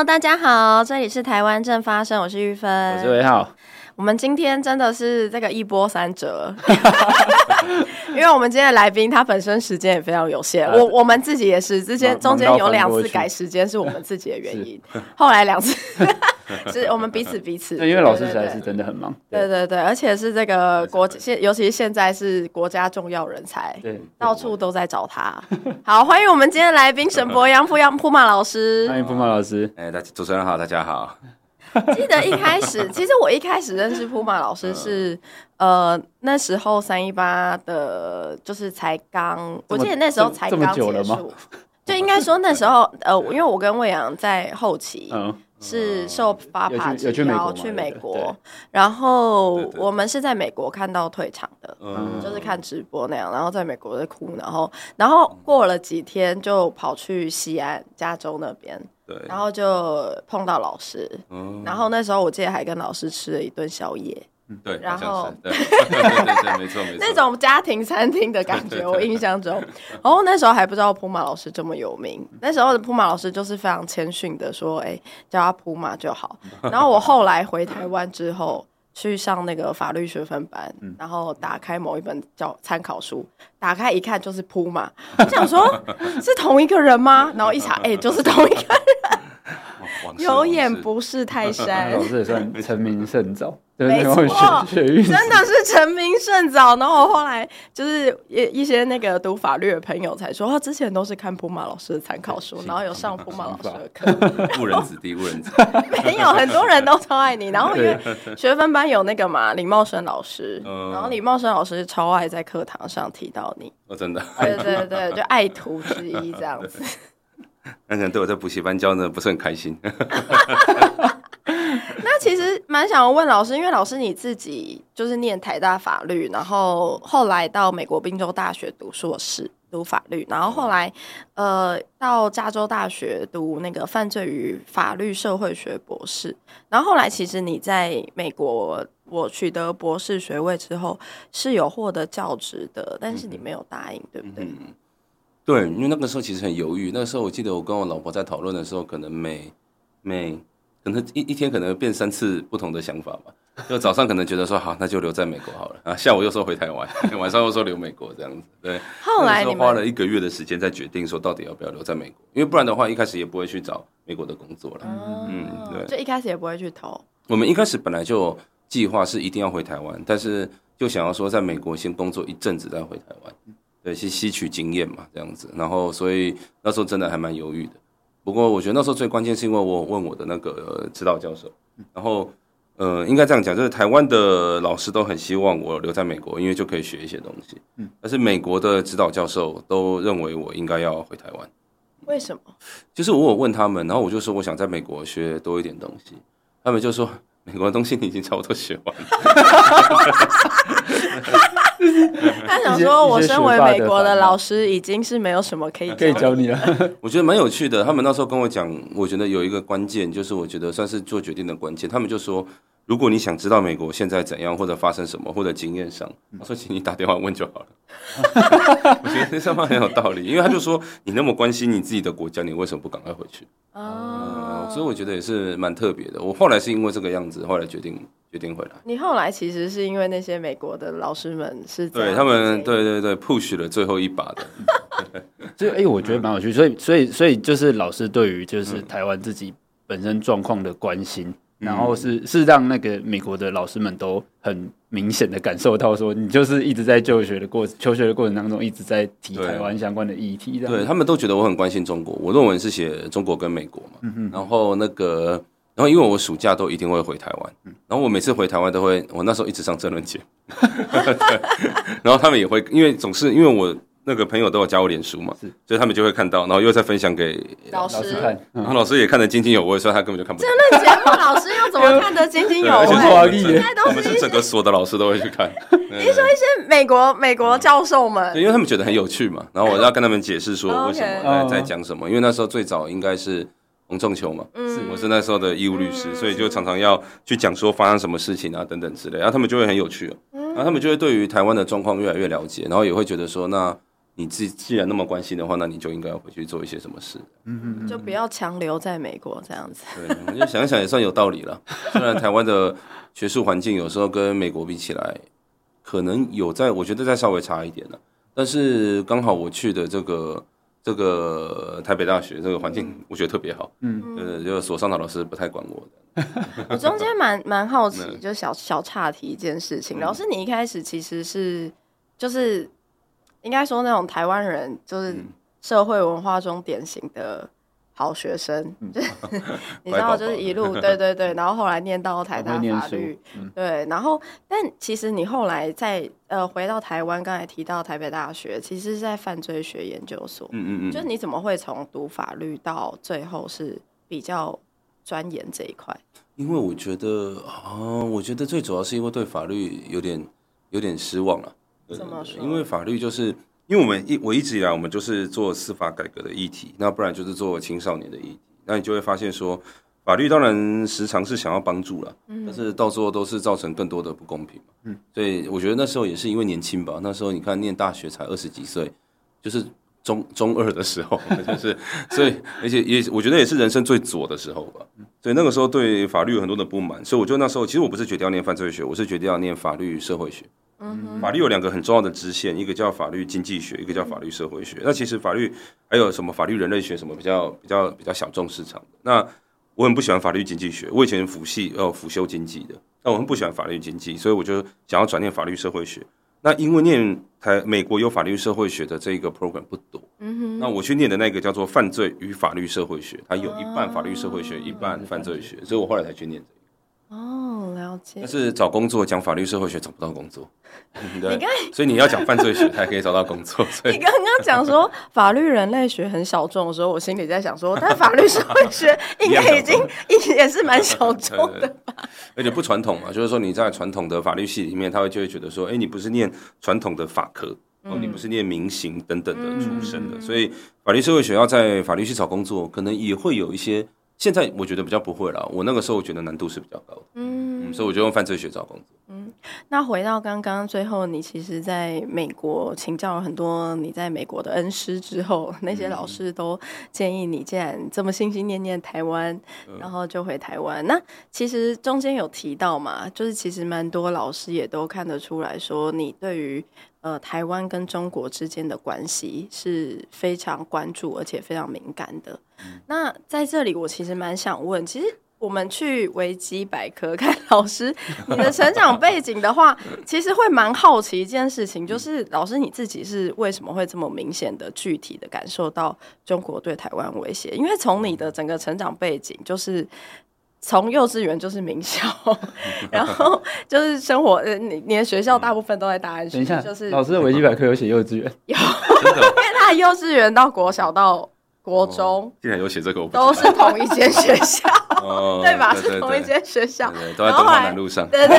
Hello，大家好，这里是台湾正发生，我是玉芬，我是魏浩。我们今天真的是这个一波三折，因为我们今天的来宾他本身时间也非常有限，我我们自己也是之间中间有两次改时间是我们自己的原因，后来两次 是我们彼此彼此，对因为老师实在是真的很忙，对。对对，而且是这个国现，尤其是现在是国家重要人才，对，到处都在找他。好，欢迎我们今天的来宾沈伯洋扑扑马老师，欢迎铺马老师，哎，大主持人好，大家好。记得一开始，其实我一开始认识铺马老师是，呃，那时候三一八的，就是才刚，我记得那时候才刚结束，就应该说那时候，呃，因为我跟魏阳在后期是受发帕之邀去美国，然后我们是在美国看到退场的，就是看直播那样，然后在美国在哭，然后，然后过了几天就跑去西安加州那边。对。然后就碰到老师，嗯、然后那时候我记得还跟老师吃了一顿宵夜，对，然后 对。对对对，没错没错，那种家庭餐厅的感觉，我印象中，然后那时候还不知道普马老师这么有名，那时候的普马老师就是非常谦逊的说，哎，叫他普马就好。然后我后来回台湾之后。去上那个法律学分班，嗯、然后打开某一本叫参考书，打开一看就是铺嘛，我想说 是同一个人吗？然后一查，哎、欸，就是同一个人。有眼不识泰山，老师也算成名甚早。没错，真的是成名甚早。然后后来就是一一些那个读法律的朋友才说，他之前都是看普马老师的参考书，然后有上普马老师的课。误人子弟，误人子弟。没有，很多人都超爱你。然后因为学分班有那个嘛，李茂生老师，然后李茂生老师超爱在课堂上提到你。哦，真的。对对对，就爱徒之一这样子。那可能对我在补习班教的不是很开心。那其实蛮想要问老师，因为老师你自己就是念台大法律，然后后来到美国宾州大学读硕士，读法律，然后后来呃到加州大学读那个犯罪与法律社会学博士，然后后来其实你在美国我取得博士学位之后是有获得教职的，但是你没有答应，对不对？嗯，对，因为那个时候其实很犹豫，那个时候我记得我跟我老婆在讨论的时候，可能每每。可能一一天可能变三次不同的想法吧，就早上可能觉得说好，那就留在美国好了啊，下午又说回台湾，晚上又说留美国这样子，对。后来你花了一个月的时间在决定说到底要不要留在美国，因为不然的话一开始也不会去找美国的工作了。嗯，对，就一开始也不会去投。我们一开始本来就计划是一定要回台湾，但是就想要说在美国先工作一阵子再回台湾，对，去吸取经验嘛，这样子。然后所以那时候真的还蛮犹豫的。不过我觉得那时候最关键是因为我问我的那个指导教授，然后呃，应该这样讲，就是台湾的老师都很希望我留在美国，因为就可以学一些东西。嗯，但是美国的指导教授都认为我应该要回台湾。为什么？就是我有问他们，然后我就说我想在美国学多一点东西，他们就说美国的东西你已经差不多学完了。说，我身为美国的老师，已经是没有什么可以可以教你了。我觉得蛮有趣的。他们那时候跟我讲，我觉得有一个关键，就是我觉得算是做决定的关键。他们就说，如果你想知道美国现在怎样，或者发生什么，或者经验上，我说，请你打电话问就好了。我觉得这句话很有道理，因为他就说，你那么关心你自己的国家，你为什么不赶快回去？哦、嗯，所以我觉得也是蛮特别的。我后来是因为这个样子，后来决定。决定回来。你后来其实是因为那些美国的老师们是对他们，对对对，push 了最后一把的。所以，哎，我觉得蛮有趣。所以，所以，所以就是老师对于就是台湾自己本身状况的关心，嗯、然后是是让那个美国的老师们都很明显的感受到，说你就是一直在就学的过求学的过程当中一直在提台湾相关的议题。对，他们都觉得我很关心中国。我论文是写中国跟美国嘛，嗯、然后那个。然后因为我暑假都一定会回台湾，然后我每次回台湾都会，我那时候一直上政论节，然后他们也会，因为总是因为我那个朋友都有加我脸书嘛，是。所以他们就会看到，然后又再分享给老师。看，然后老师也看得津津有味，所以他根本就看不懂。政论节目老师又怎么看得津津有味？我们是整个所的老师都会去看。你说一些美国美国教授们，因为他们觉得很有趣嘛，然后我要跟他们解释说为什么在在讲什么，因为那时候最早应该是。洪仲丘嘛，是我是那时候的义务律师，嗯、所以就常常要去讲说发生什么事情啊等等之类，然后他们就会很有趣，然后他们就会对于台湾的状况越来越了解，然后也会觉得说，那你既既然那么关心的话，那你就应该要回去做一些什么事。嗯嗯，就不要强留在美国这样子。对，我就想一想也算有道理了。虽然台湾的学术环境有时候跟美国比起来，可能有在，我觉得再稍微差一点了。但是刚好我去的这个这个台北大学，这个环境我觉得特别好。嗯，呃，就所上的老师不太管我的。我中间蛮蛮好奇，就小小岔题一件事情。老师，你一开始其实是就是。应该说，那种台湾人就是社会文化中典型的好学生，嗯、就是 你知道，就是一路对对对，然后后来念到台大法律，嗯、对，然后但其实你后来在呃回到台湾，刚才提到台北大学，其实是在犯罪学研究所，嗯嗯嗯，就是你怎么会从读法律到最后是比较钻研这一块？因为我觉得啊、呃，我觉得最主要是因为对法律有点有点失望了。怎么说？因为法律就是，因为我们一我一直以来我们就是做司法改革的议题，那不然就是做青少年的议题。那你就会发现说，法律当然时常是想要帮助了，但是到最后都是造成更多的不公平。嗯，所以我觉得那时候也是因为年轻吧，那时候你看念大学才二十几岁，就是中中二的时候，就是所以而且也我觉得也是人生最左的时候吧。所以那个时候对法律有很多的不满，所以我觉得那时候其实我不是决定要念犯罪学，我是决定要念法律社会学。嗯，法律有两个很重要的支线，一个叫法律经济学，一个叫法律社会学。那其实法律还有什么法律人类学什么比较比较比较小众市场。那我很不喜欢法律经济学，我以前辅系呃辅修经济的，那我很不喜欢法律经济，所以我就想要转念法律社会学。那因为念台美国有法律社会学的这个 program 不多，嗯哼，那我去念的那个叫做犯罪与法律社会学，它有一半法律社会学，一半犯罪学，所以我后来才去念这个。哦，了解。但是找工作讲法律社会学找不到工作，所以你要讲犯罪学才可以找到工作。所以你刚刚讲说 法律人类学很小众的时候，我心里在想说，但法律社会学应该已经也是蛮小众的吧？而且不传统嘛，就是说你在传统的法律系里面，他会就会觉得说，哎，你不是念传统的法科，哦，你不是念民刑等等的出身的，所以法律社会学要在法律系找工作，可能也会有一些。现在我觉得比较不会了，我那个时候我觉得难度是比较高的，嗯，嗯，所以我就用犯罪学找工作。嗯，那回到刚刚最后，你其实在美国请教了很多你在美国的恩师之后，那些老师都建议你，既然这么心心念念台湾，然后就回台湾。那其实中间有提到嘛，就是其实蛮多老师也都看得出来说，你对于。呃，台湾跟中国之间的关系是非常关注而且非常敏感的。嗯、那在这里，我其实蛮想问，其实我们去维基百科看 老师你的成长背景的话，其实会蛮好奇一件事情，就是老师你自己是为什么会这么明显的、具体的感受到中国对台湾威胁？因为从你的整个成长背景，就是。从幼稚园就是名校，然后就是生活，呃，你你的学校大部分都在大安区。等一下，就是老师的维基百科有写幼稚园，有，因为他幼稚园到国小到国中，竟然有写这个，都是同一间学校，对吧？是同一间学校，都在东华南路上。对对，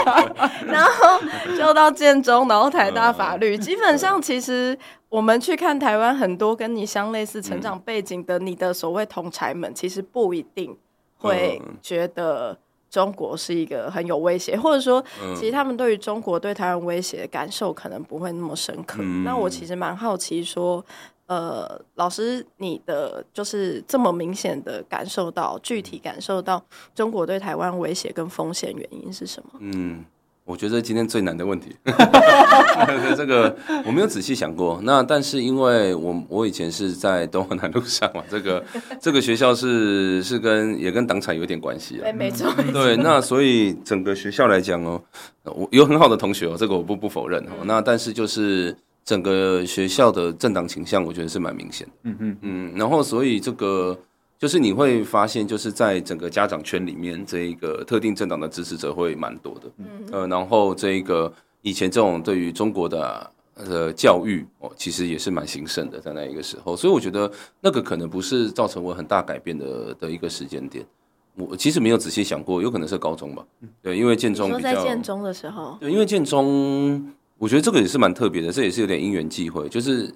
然后就到建中，然后台大法律。基本上，其实我们去看台湾很多跟你相类似成长背景的你的所谓同才们，其实不一定。会觉得中国是一个很有威胁，或者说，其实他们对于中国对台湾威胁的感受可能不会那么深刻。嗯、那我其实蛮好奇，说，呃，老师，你的就是这么明显的感受到，具体感受到中国对台湾威胁跟风险原因是什么？嗯。我觉得今天最难的问题，这个我没有仔细想过。那但是因为我我以前是在东华南路上嘛，这个 这个学校是是跟也跟党产有点关系啊。没错。对，那所以整个学校来讲哦，我有很好的同学哦，这个我不不否认哦。那但是就是整个学校的政党倾向，我觉得是蛮明显的。嗯嗯嗯。然后所以这个。就是你会发现，就是在整个家长圈里面，这一个特定政党的支持者会蛮多的。嗯，呃，然后这一个以前这种对于中国的呃教育哦，其实也是蛮兴盛的，在那一个时候。所以我觉得那个可能不是造成我很大改变的的一个时间点。我其实没有仔细想过，有可能是高中吧。对，因为建中比较在建中的时候，对，因为建中，我觉得这个也是蛮特别的，这也是有点因缘际会，就是。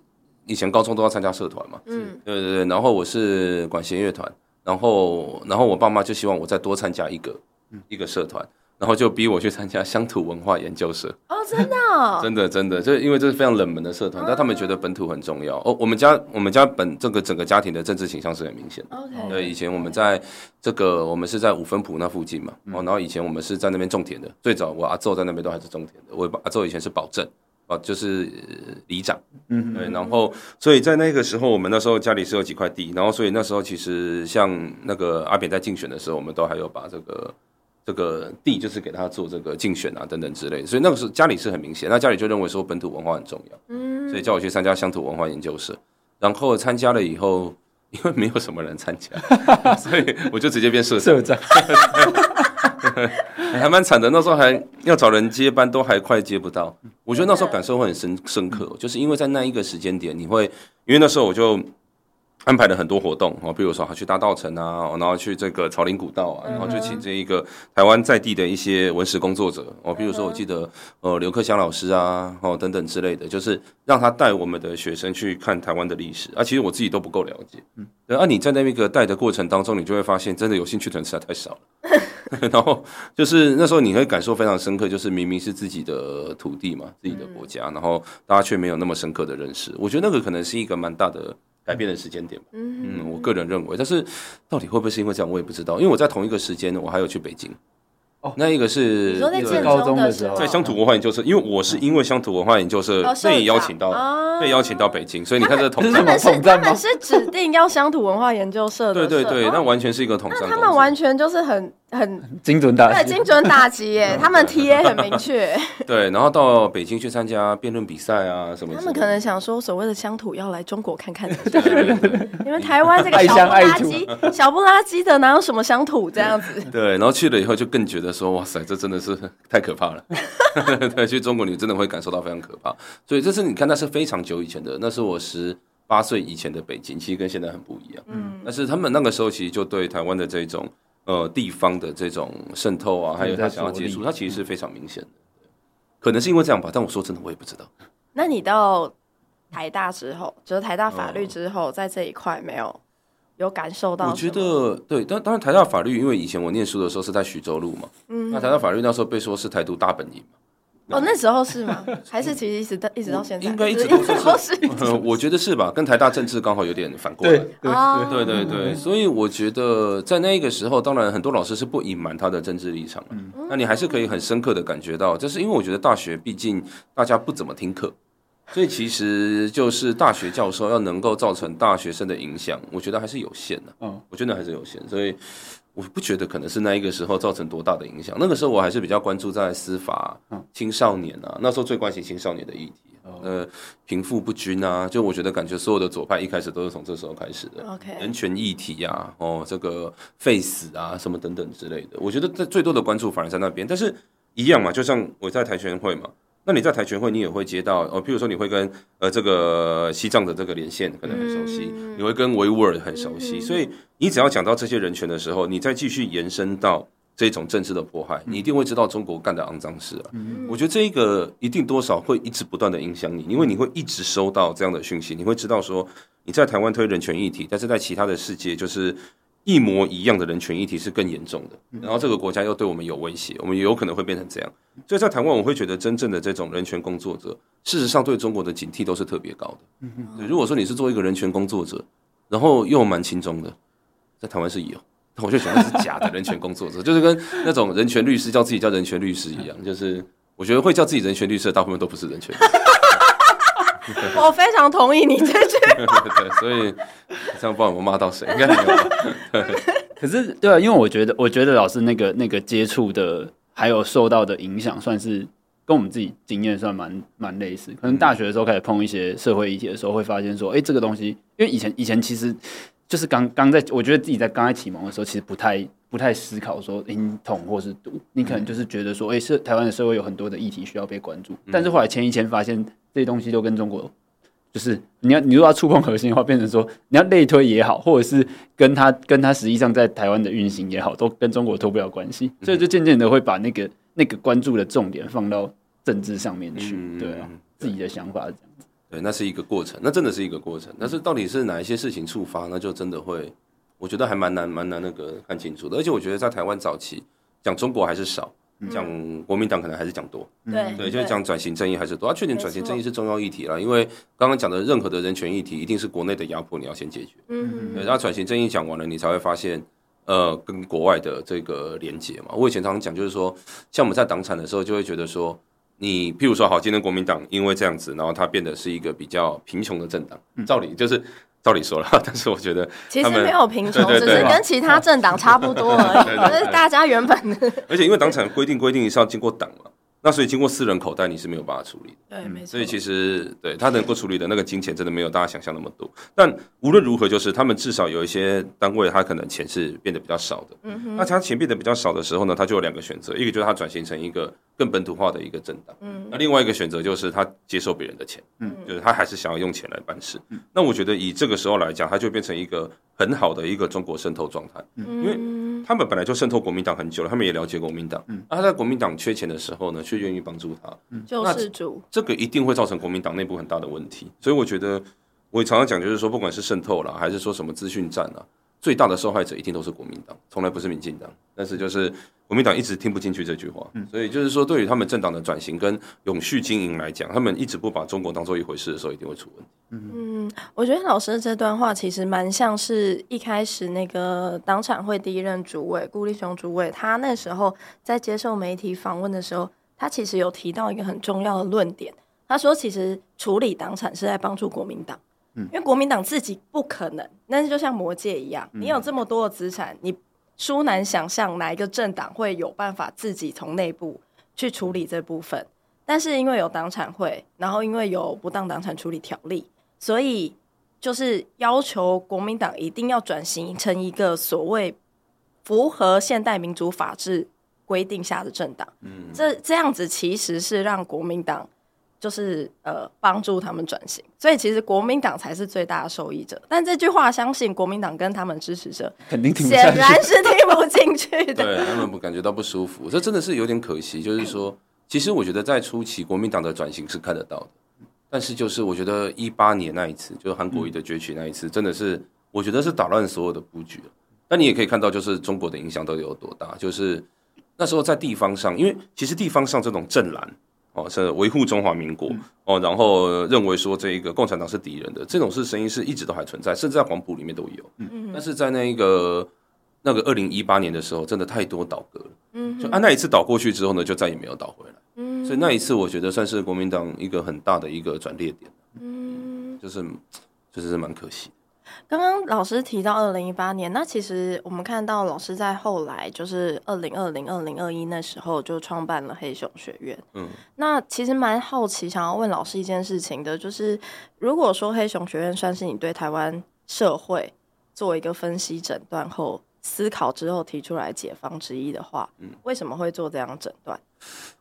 以前高中都要参加社团嘛，嗯，对对对，然后我是管弦乐团，然后然后我爸妈就希望我再多参加一个一个社团，然然后就逼我去参加乡土文化研究社。哦，真的、哦，真的，真的，就因为这是非常冷门的社团，但他们觉得本土很重要。哦，我们家我们家本这个整个家庭的政治倾向是很明显的。OK，对，以前我们在这个我们是在五分埔那附近嘛，哦，然后以前我们是在那边种田的。最早我阿昼在那边都还是种田的，我阿昼以前是保证。哦，就是里长，嗯，对，然后，所以在那个时候，我们那时候家里是有几块地，然后，所以那时候其实像那个阿扁在竞选的时候，我们都还有把这个这个地，就是给他做这个竞选啊等等之类，所以那个时候家里是很明显，那家里就认为说本土文化很重要，嗯，所以叫我去参加乡土文化研究社，然后参加了以后，因为没有什么人参加，所以我就直接变社长。还蛮惨的，那时候还要找人接班，都还快接不到。我觉得那时候感受会很深深刻，就是因为在那一个时间点，你会因为那时候我就。安排了很多活动哦，比如说去大稻城啊，然后去这个草林古道啊，然后就请这一个台湾在地的一些文史工作者哦，比如说我记得呃刘克湘老师啊，哦等等之类的，就是让他带我们的学生去看台湾的历史啊。其实我自己都不够了解，嗯，啊，你在那个带的过程当中，你就会发现真的有兴趣的人实在太少了。然后就是那时候你会感受非常深刻，就是明明是自己的土地嘛，自己的国家，然后大家却没有那么深刻的认识。我觉得那个可能是一个蛮大的。改变的时间点，嗯，我个人认为，但是到底会不会是因为这样，我也不知道。因为我在同一个时间，我还有去北京。哦，那一个是你说在高中的时候，在乡土文化研究社，因为我是因为乡土文化研究社被邀请到，被邀请到北京，所以你看这个统战吗？他们是指定要乡土文化研究社的，对对对，那完全是一个统战。他们完全就是很很精准打击，对，精准打击耶，他们 TA 很明确。对，然后到北京去参加辩论比赛啊什么。他们可能想说，所谓的乡土要来中国看看。你们 台湾这个小不拉几、小不拉几的，哪有什么乡土这样子？对，然后去了以后就更觉得说，哇塞，这真的是太可怕了。对，去中国你真的会感受到非常可怕。所以这是你看，那是非常久以前的，那是我十八岁以前的北京，其实跟现在很不一样。嗯，但是他们那个时候其实就对台湾的这种呃地方的这种渗透啊，还有他想要接触，他其实是非常明显的。可能是因为这样吧，但我说真的，我也不知道。那你到台大之后，就是台大法律之后，在这一块没有有感受到？我觉得对，但当然台大法律，因为以前我念书的时候是在徐州路嘛，嗯，那台大法律那时候被说是台独大本营嘛。哦，那时候是吗？还是其实一直到一直到现在？应该一直都是。我觉得是吧？跟台大政治刚好有点反过来。对对对对，所以我觉得在那个时候，当然很多老师是不隐瞒他的政治立场。嗯，那你还是可以很深刻的感觉到，这是因为我觉得大学毕竟大家不怎么听课，所以其实就是大学教授要能够造成大学生的影响，我觉得还是有限的。嗯，我觉得还是有限，所以。我不觉得可能是那一个时候造成多大的影响。那个时候我还是比较关注在司法、青少年啊，那时候最关心青少年的议题。呃，贫富不均啊，就我觉得感觉所有的左派一开始都是从这时候开始的。OK，人权议题啊，哦，这个废死啊，什么等等之类的，我觉得在最多的关注反而在那边。但是一样嘛，就像我在台权会嘛。那你在台全会，你也会接到哦，譬如说你会跟呃这个西藏的这个连线可能很熟悉，你会跟维吾尔很熟悉，所以你只要讲到这些人权的时候，你再继续延伸到这种政治的迫害，你一定会知道中国干的肮脏事啊。我觉得这一个一定多少会一直不断的影响你，因为你会一直收到这样的讯息，你会知道说你在台湾推人权议题，但是在其他的世界就是。一模一样的人权议题是更严重的，然后这个国家又对我们有威胁，我们也有可能会变成这样。所以在台湾，我会觉得真正的这种人权工作者，事实上对中国的警惕都是特别高的。对，如果说你是做一个人权工作者，然后又蛮轻松的，在台湾是有，我就想的是假的人权工作者，就是跟那种人权律师叫自己叫人权律师一样，就是我觉得会叫自己人权律师的大部分都不是人权。我非常同意你这句话。对，所以这样不知道我骂到谁，应该没有。可是，对啊，因为我觉得，我觉得老师那个那个接触的，还有受到的影响，算是跟我们自己经验算蛮蛮类似。可能大学的时候开始碰一些社会议题的时候，会发现说，哎、欸，这个东西，因为以前以前其实就是刚刚在，我觉得自己在刚开启蒙的时候，其实不太不太思考说英统或是独，你可能就是觉得说，哎、欸，社台湾的社会有很多的议题需要被关注，但是后来签一签，发现。这些东西都跟中国，就是你要你如果要触碰核心的话，变成说你要类推也好，或者是跟他跟他实际上在台湾的运行也好，都跟中国脱不了关系，所以就渐渐的会把那个那个关注的重点放到政治上面去，对啊，自己的想法是这样子。对，那是一个过程，那真的是一个过程。但是到底是哪一些事情触发，那就真的会，我觉得还蛮难蛮难那个看清楚的。而且我觉得在台湾早期讲中国还是少。讲国民党可能还是讲多，对对，就是讲转型正义还是多。啊，确定转型正义是重要议题了，因为刚刚讲的任何的人权议题，一定是国内的压迫你要先解决。嗯，对，然后转型正义讲完了，你才会发现，呃，跟国外的这个连接嘛。我以前常常讲，就是说，像我们在党产的时候，就会觉得说，你譬如说，好，今天国民党因为这样子，然后它变得是一个比较贫穷的政党，照理就是。道理说了，但是我觉得其实没有贫穷，只是跟其他政党差不多而已。就是大家原本的，而且因为党产规定规定是要经过党嘛。那所以经过私人口袋，你是没有办法处理的。对，没错。所以其实对他能够处理的那个金钱，真的没有大家想象那么多。但无论如何，就是他们至少有一些单位，他可能钱是变得比较少的。嗯哼。那他钱变得比较少的时候呢，他就有两个选择，一个就是他转型成一个更本土化的一个政党。嗯。那另外一个选择就是他接受别人的钱。嗯。就是他还是想要用钱来办事。嗯。那我觉得以这个时候来讲，他就变成一个很好的一个中国渗透状态。嗯。因为他们本来就渗透国民党很久了，他们也了解国民党。嗯。那他在国民党缺钱的时候呢，却愿意帮助他。救世主，这个一定会造成国民党内部很大的问题，所以我觉得我也常常讲，就是说，不管是渗透了，还是说什么资讯战啊，最大的受害者一定都是国民党，从来不是民进党。但是就是国民党一直听不进去这句话，所以就是说，对于他们政党的转型跟永续经营来讲，他们一直不把中国当做一回事的时候，一定会出问题。嗯，我觉得老师的这段话其实蛮像是一开始那个党产会第一任主委顾立雄主委，他那时候在接受媒体访问的时候。他其实有提到一个很重要的论点，他说其实处理党产是在帮助国民党，嗯，因为国民党自己不可能，但是就像魔界一样，你有这么多的资产，你殊难想象哪一个政党会有办法自己从内部去处理这部分，但是因为有党产会，然后因为有不当党产处理条例，所以就是要求国民党一定要转型成一个所谓符合现代民主法治。规定下的政党，嗯，这这样子其实是让国民党就是呃帮助他们转型，所以其实国民党才是最大的受益者。但这句话，相信国民党跟他们支持者肯定听显然是听不进去的，对他们不感觉到不舒服，这真的是有点可惜。就是说，其实我觉得在初期国民党的转型是看得到的，但是就是我觉得一八年那一次，就是韩国瑜的崛起那一次，真的是我觉得是打乱所有的布局。那你也可以看到，就是中国的影响到底有多大，就是。那时候在地方上，因为其实地方上这种正蓝哦，是维护中华民国哦，然后认为说这个共产党是敌人的这种是声音是一直都还存在，甚至在黄埔里面都有。嗯，但是在那个那个二零一八年的时候，真的太多倒戈了。嗯，就啊那一次倒过去之后呢，就再也没有倒回来。嗯，所以那一次我觉得算是国民党一个很大的一个转捩点。嗯，就是就是蛮可惜。刚刚老师提到二零一八年，那其实我们看到老师在后来就是二零二零、二零二一那时候就创办了黑熊学院。嗯，那其实蛮好奇，想要问老师一件事情的，就是如果说黑熊学院算是你对台湾社会做一个分析诊断后思考之后提出来解方之一的话，嗯，为什么会做这样诊断？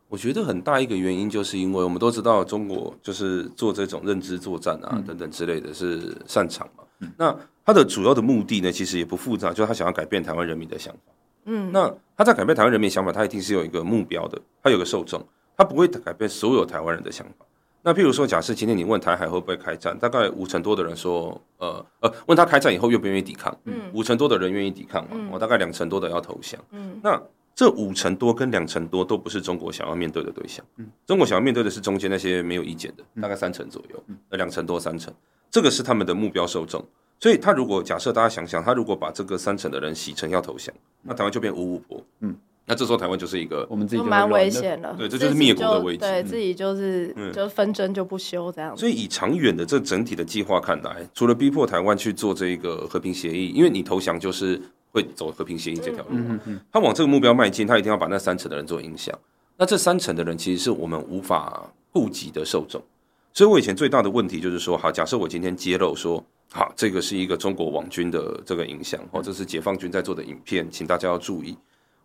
我觉得很大一个原因就是因为我们都知道中国就是做这种认知作战啊等等之类的是擅长嘛。那他的主要的目的呢，其实也不复杂，就是他想要改变台湾人民的想法。嗯，那他在改变台湾人民的想法，他一定是有一个目标的，他有个受众，他不会改变所有台湾人的想法。那譬如说，假设今天你问台海会不会开战，大概五成多的人说，呃呃，问他开战以后愿不愿意抵抗，嗯，五成多的人愿意抵抗嘛，我、嗯、大概两成多的要投降。嗯，那这五成多跟两成多都不是中国想要面对的对象。嗯，中国想要面对的是中间那些没有意见的，大概三成左右，呃，两成多三成。这个是他们的目标受众，所以他如果假设大家想想，他如果把这个三成的人洗成要投降，那台湾就变五五波。嗯，那这时候台湾就是一个我们自己蛮危险的，对，这就是灭国的危机，对自己就是就纷争就不休这样。所以以长远的这整体的计划看来，除了逼迫台湾去做这个和平协议，因为你投降就是会走和平协议这条路，嗯嗯，他往这个目标迈进，他一定要把那三成的人做影响。那这三成的人其实是我们无法顾及的受众。所以，我以前最大的问题就是说，好，假设我今天揭露说，好，这个是一个中国网军的这个影响，或者是解放军在做的影片，请大家要注意。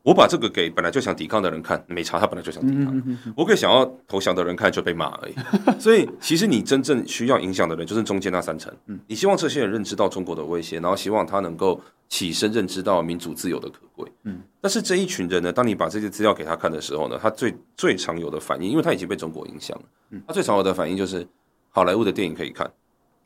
我把这个给本来就想抵抗的人看，没差，他本来就想抵抗。我给想要投降的人看，就被骂而已。所以，其实你真正需要影响的人，就是中间那三层。你希望这些人认知到中国的威胁，然后希望他能够起身认知到民主自由的可贵。嗯。但是这一群人呢，当你把这些资料给他看的时候呢，他最最常有的反应，因为他已经被中国影响了。他最常有的反应就是，好莱坞的电影可以看。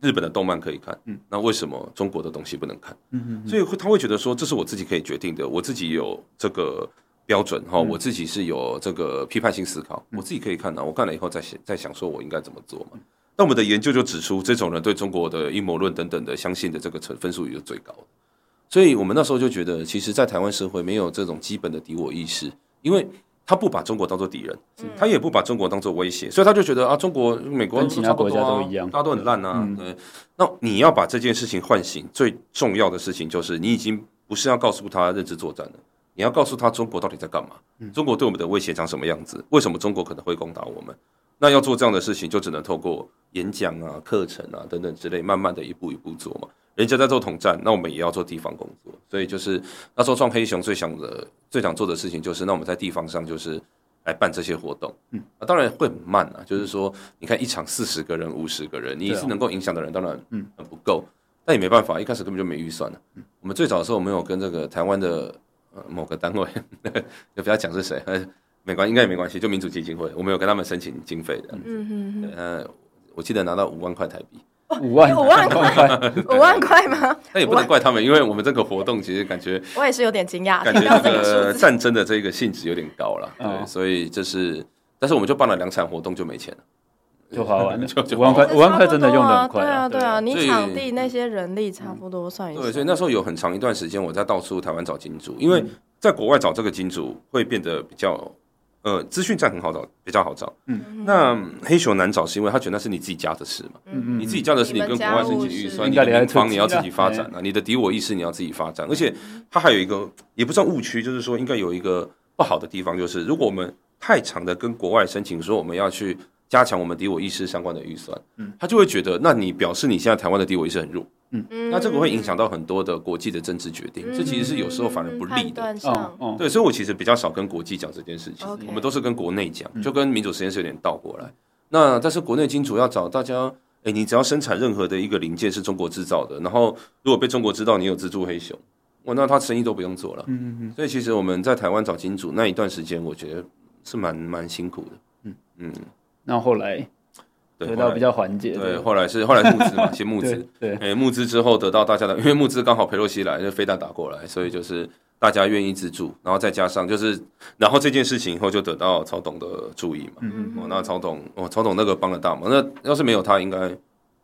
日本的动漫可以看，嗯，那为什么中国的东西不能看？嗯嗯，所以会他会觉得说，这是我自己可以决定的，我自己有这个标准哈，我自己是有这个批判性思考，我自己可以看到，我看了以后再想再想说我应该怎么做嘛。那我们的研究就指出，这种人对中国的阴谋论等等的相信的这个成分数也是最高的。所以我们那时候就觉得，其实，在台湾社会没有这种基本的敌我意识，因为他不把中国当做敌人，他也不把中国当做威胁，所以他就觉得啊，中国、美国跟、其他国家都一样，大家都很烂啊。对，那你要把这件事情唤醒，最重要的事情就是你已经不是要告诉他认知作战了，你要告诉他中国到底在干嘛，中国对我们的威胁长什么样子，为什么中国可能会攻打我们。那要做这样的事情，就只能透过演讲啊、课程啊等等之类，慢慢的一步一步做嘛。人家在做统战，那我们也要做地方工作。所以就是那时候创黑熊最想的、最想做的事情，就是那我们在地方上就是来办这些活动。嗯，啊，当然会很慢啊。就是说，你看一场四十个人、五十个人，你是能够影响的人，当然嗯很不够。但也没办法，一开始根本就没预算了。我们最早的时候，我们有跟这个台湾的呃某个单位，就不要讲是谁。没关系，应该也没关系，就民主基金会，我们有跟他们申请经费的。嗯嗯嗯。呃，我记得拿到五万块台币，五万五万块，五万块吗？那也不能怪他们，因为我们这个活动其实感觉，我也是有点惊讶，感觉这个战争的这个性质有点高了。对，所以这是，但是我们就办了两场活动就没钱了，就花完了，就五万块，五万块真的用的很快。对啊对啊，你场地那些人力差不多算一下。对，所以那时候有很长一段时间我在到处台湾找金主，因为在国外找这个金主会变得比较。呃，资讯站很好找，比较好找。嗯，那黑熊难找，是因为他觉得那是你自己家的事嘛。嗯嗯，你自己家的事，你跟国外申请预算，你的联邦你要自己发展啊，你的敌我意识你要自己发展。而且，他还有一个也不算误区，就是说应该有一个不好的地方，就是如果我们太长的跟国外申请说我们要去加强我们敌我意识相关的预算，嗯，他就会觉得，那你表示你现在台湾的敌我意识很弱。嗯，那这个会影响到很多的国际的政治决定，这其实是有时候反而不利的。哦，对，所以我其实比较少跟国际讲这件事情，我们都是跟国内讲，就跟民主实验室有点倒过来。那但是国内金主要找大家，哎，你只要生产任何的一个零件是中国制造的，然后如果被中国知道你有蜘蛛黑熊，哇，那他生意都不用做了。嗯嗯，所以其实我们在台湾找金主那一段时间，我觉得是蛮蛮辛苦的。嗯。嗯，那后来。得到比较缓解，对，后来是后来募资嘛，先募资，对，哎，募资之后得到大家的，因为募资刚好裴洛西来，就飞弹打过来，所以就是大家愿意资助，然后再加上就是，然后这件事情以后就得到曹董的注意嘛，嗯嗯，哦那曹董，哦，曹董那个帮了大忙，那要是没有他，应该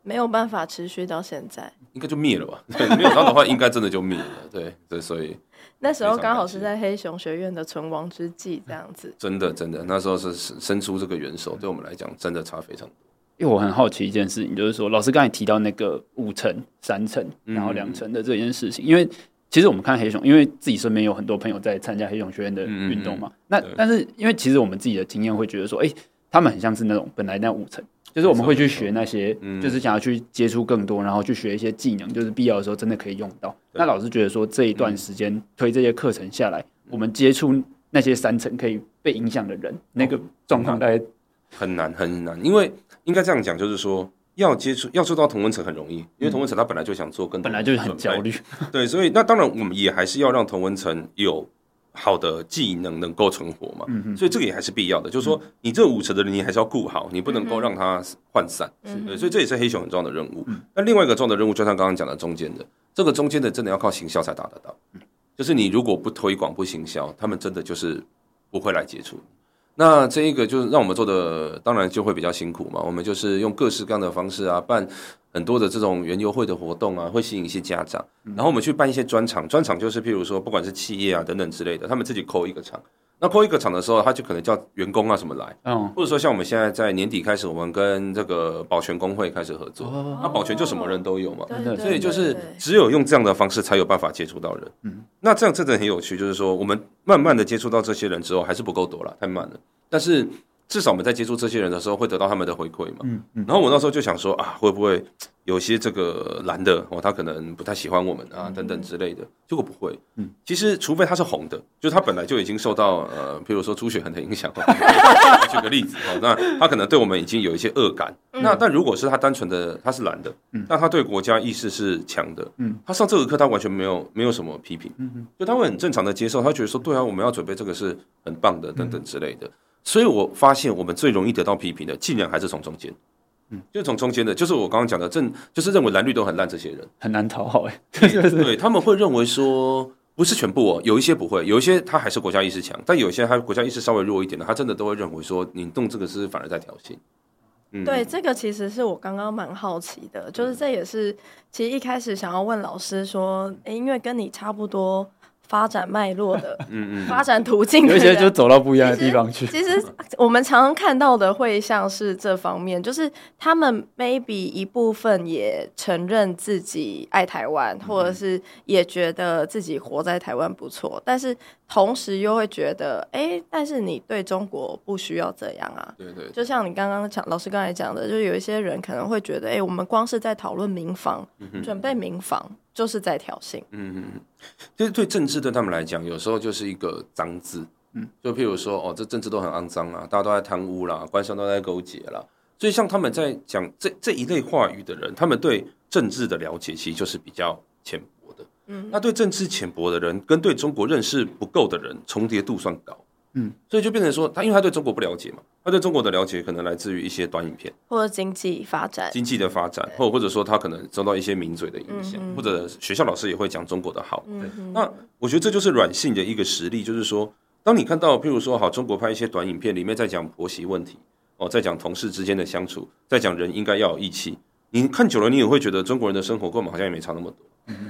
没有办法持续到现在，应该就灭了吧？对，没有他的话，应该真的就灭了，对对，所以那时候刚好是在黑熊学院的存亡之际，这样子，真的真的，那时候是伸出这个援手，对我们来讲，真的差非常多。因为我很好奇一件事情，就是说，老师刚才提到那个五层、三层，然后两层的这件事情，因为其实我们看黑熊，因为自己身边有很多朋友在参加黑熊学院的运动嘛，那但是因为其实我们自己的经验会觉得说，哎，他们很像是那种本来那五成，就是我们会去学那些，就是想要去接触更多，然后去学一些技能，就是必要的时候真的可以用到。那老师觉得说，这一段时间推这些课程下来，我们接触那些三层可以被影响的人，那个状况大概很难很难，因为。应该这样讲，就是说要接触要做到同温层很容易，因为同温层他本来就想做跟本来就很焦虑，对，所以那当然我们也还是要让同温层有好的技能能够存活嘛，嗯，所以这个也还是必要的，就是说你这五成的人你还是要顾好，你不能够让它涣散，对，所以这也是黑熊很重要的任务。那另外一个重要的任务，就像刚刚讲的中间的这个中间的，真的要靠行销才达得到，就是你如果不推广不行销，他们真的就是不会来接触。那这一个就是让我们做的，当然就会比较辛苦嘛。我们就是用各式各样的方式啊，办很多的这种园游会的活动啊，会吸引一些家长。然后我们去办一些专场，专场就是譬如说，不管是企业啊等等之类的，他们自己扣一个场。那破一个场的时候，他就可能叫员工啊什么来，嗯，或者说像我们现在在年底开始，我们跟这个保全工会开始合作，那保全就什么人都有嘛，所以就是只有用这样的方式才有办法接触到人。嗯，那这样真的很有趣，就是说我们慢慢的接触到这些人之后，还是不够多了，太慢了，但是。至少我们在接触这些人的时候，会得到他们的回馈嘛。嗯嗯。然后我那时候就想说啊，会不会 有些这个蓝的哦，他可能不太喜欢我们啊，等等之类的。结果不会。嗯。其实，除非他是红的，就是他本来就已经受到呃，比如说朱雪恒的影响。举个例子哦，那他可能对我们已经有一些恶感。那但如果是他单纯的他是蓝的，嗯那他对国家意识是强的。嗯。他上这个课，他完全没有没有什么批评。嗯嗯。就他会很正常的接受，他觉得说，对啊，我们要准备这个是很棒的，等等之类的。所以我发现，我们最容易得到批评的，竟然还是从中间，嗯，就从中间的，就是我刚刚讲的，正就是认为蓝绿都很烂这些人，很难讨好哎，对，他们会认为说，不是全部哦，有一些不会，有一些他还是国家意识强，但有一些他国家意识稍微弱一点的，他真的都会认为说你动这个是反而在挑衅。嗯，对，这个其实是我刚刚蛮好奇的，就是这也是其实一开始想要问老师说，诶，因为跟你差不多。发展脉络的，嗯嗯，发展途径，有一些就走到不一样的地方去。其实我们常常看到的会像是这方面，就是他们 maybe 一部分也承认自己爱台湾，或者是也觉得自己活在台湾不错，但是同时又会觉得，哎，但是你对中国不需要这样啊。对对，就像你刚刚讲，老师刚才讲的，就是有一些人可能会觉得，哎，我们光是在讨论民防，准备民防。就是在挑衅，嗯嗯，其实对政治对他们来讲，有时候就是一个脏字，嗯，就譬如说，哦，这政治都很肮脏啊，大家都在贪污啦，官商都在勾结啦，所以像他们在讲这这一类话语的人，他们对政治的了解其实就是比较浅嗯，那对政治浅薄的人，跟对中国认识不够的人，重叠度算高。嗯，所以就变成说，他因为他对中国不了解嘛，他对中国的了解可能来自于一些短影片，或者经济发展，经济的发展，或或者说他可能受到一些名嘴的影响，嗯、或者学校老师也会讲中国的好。嗯、那我觉得这就是软性的一个实力，就是说，当你看到譬如说，好，中国拍一些短影片，里面在讲婆媳问题，哦，在讲同事之间的相处，在讲人应该要有义气，你看久了，你也会觉得中国人的生活跟我们好像也没差那么多。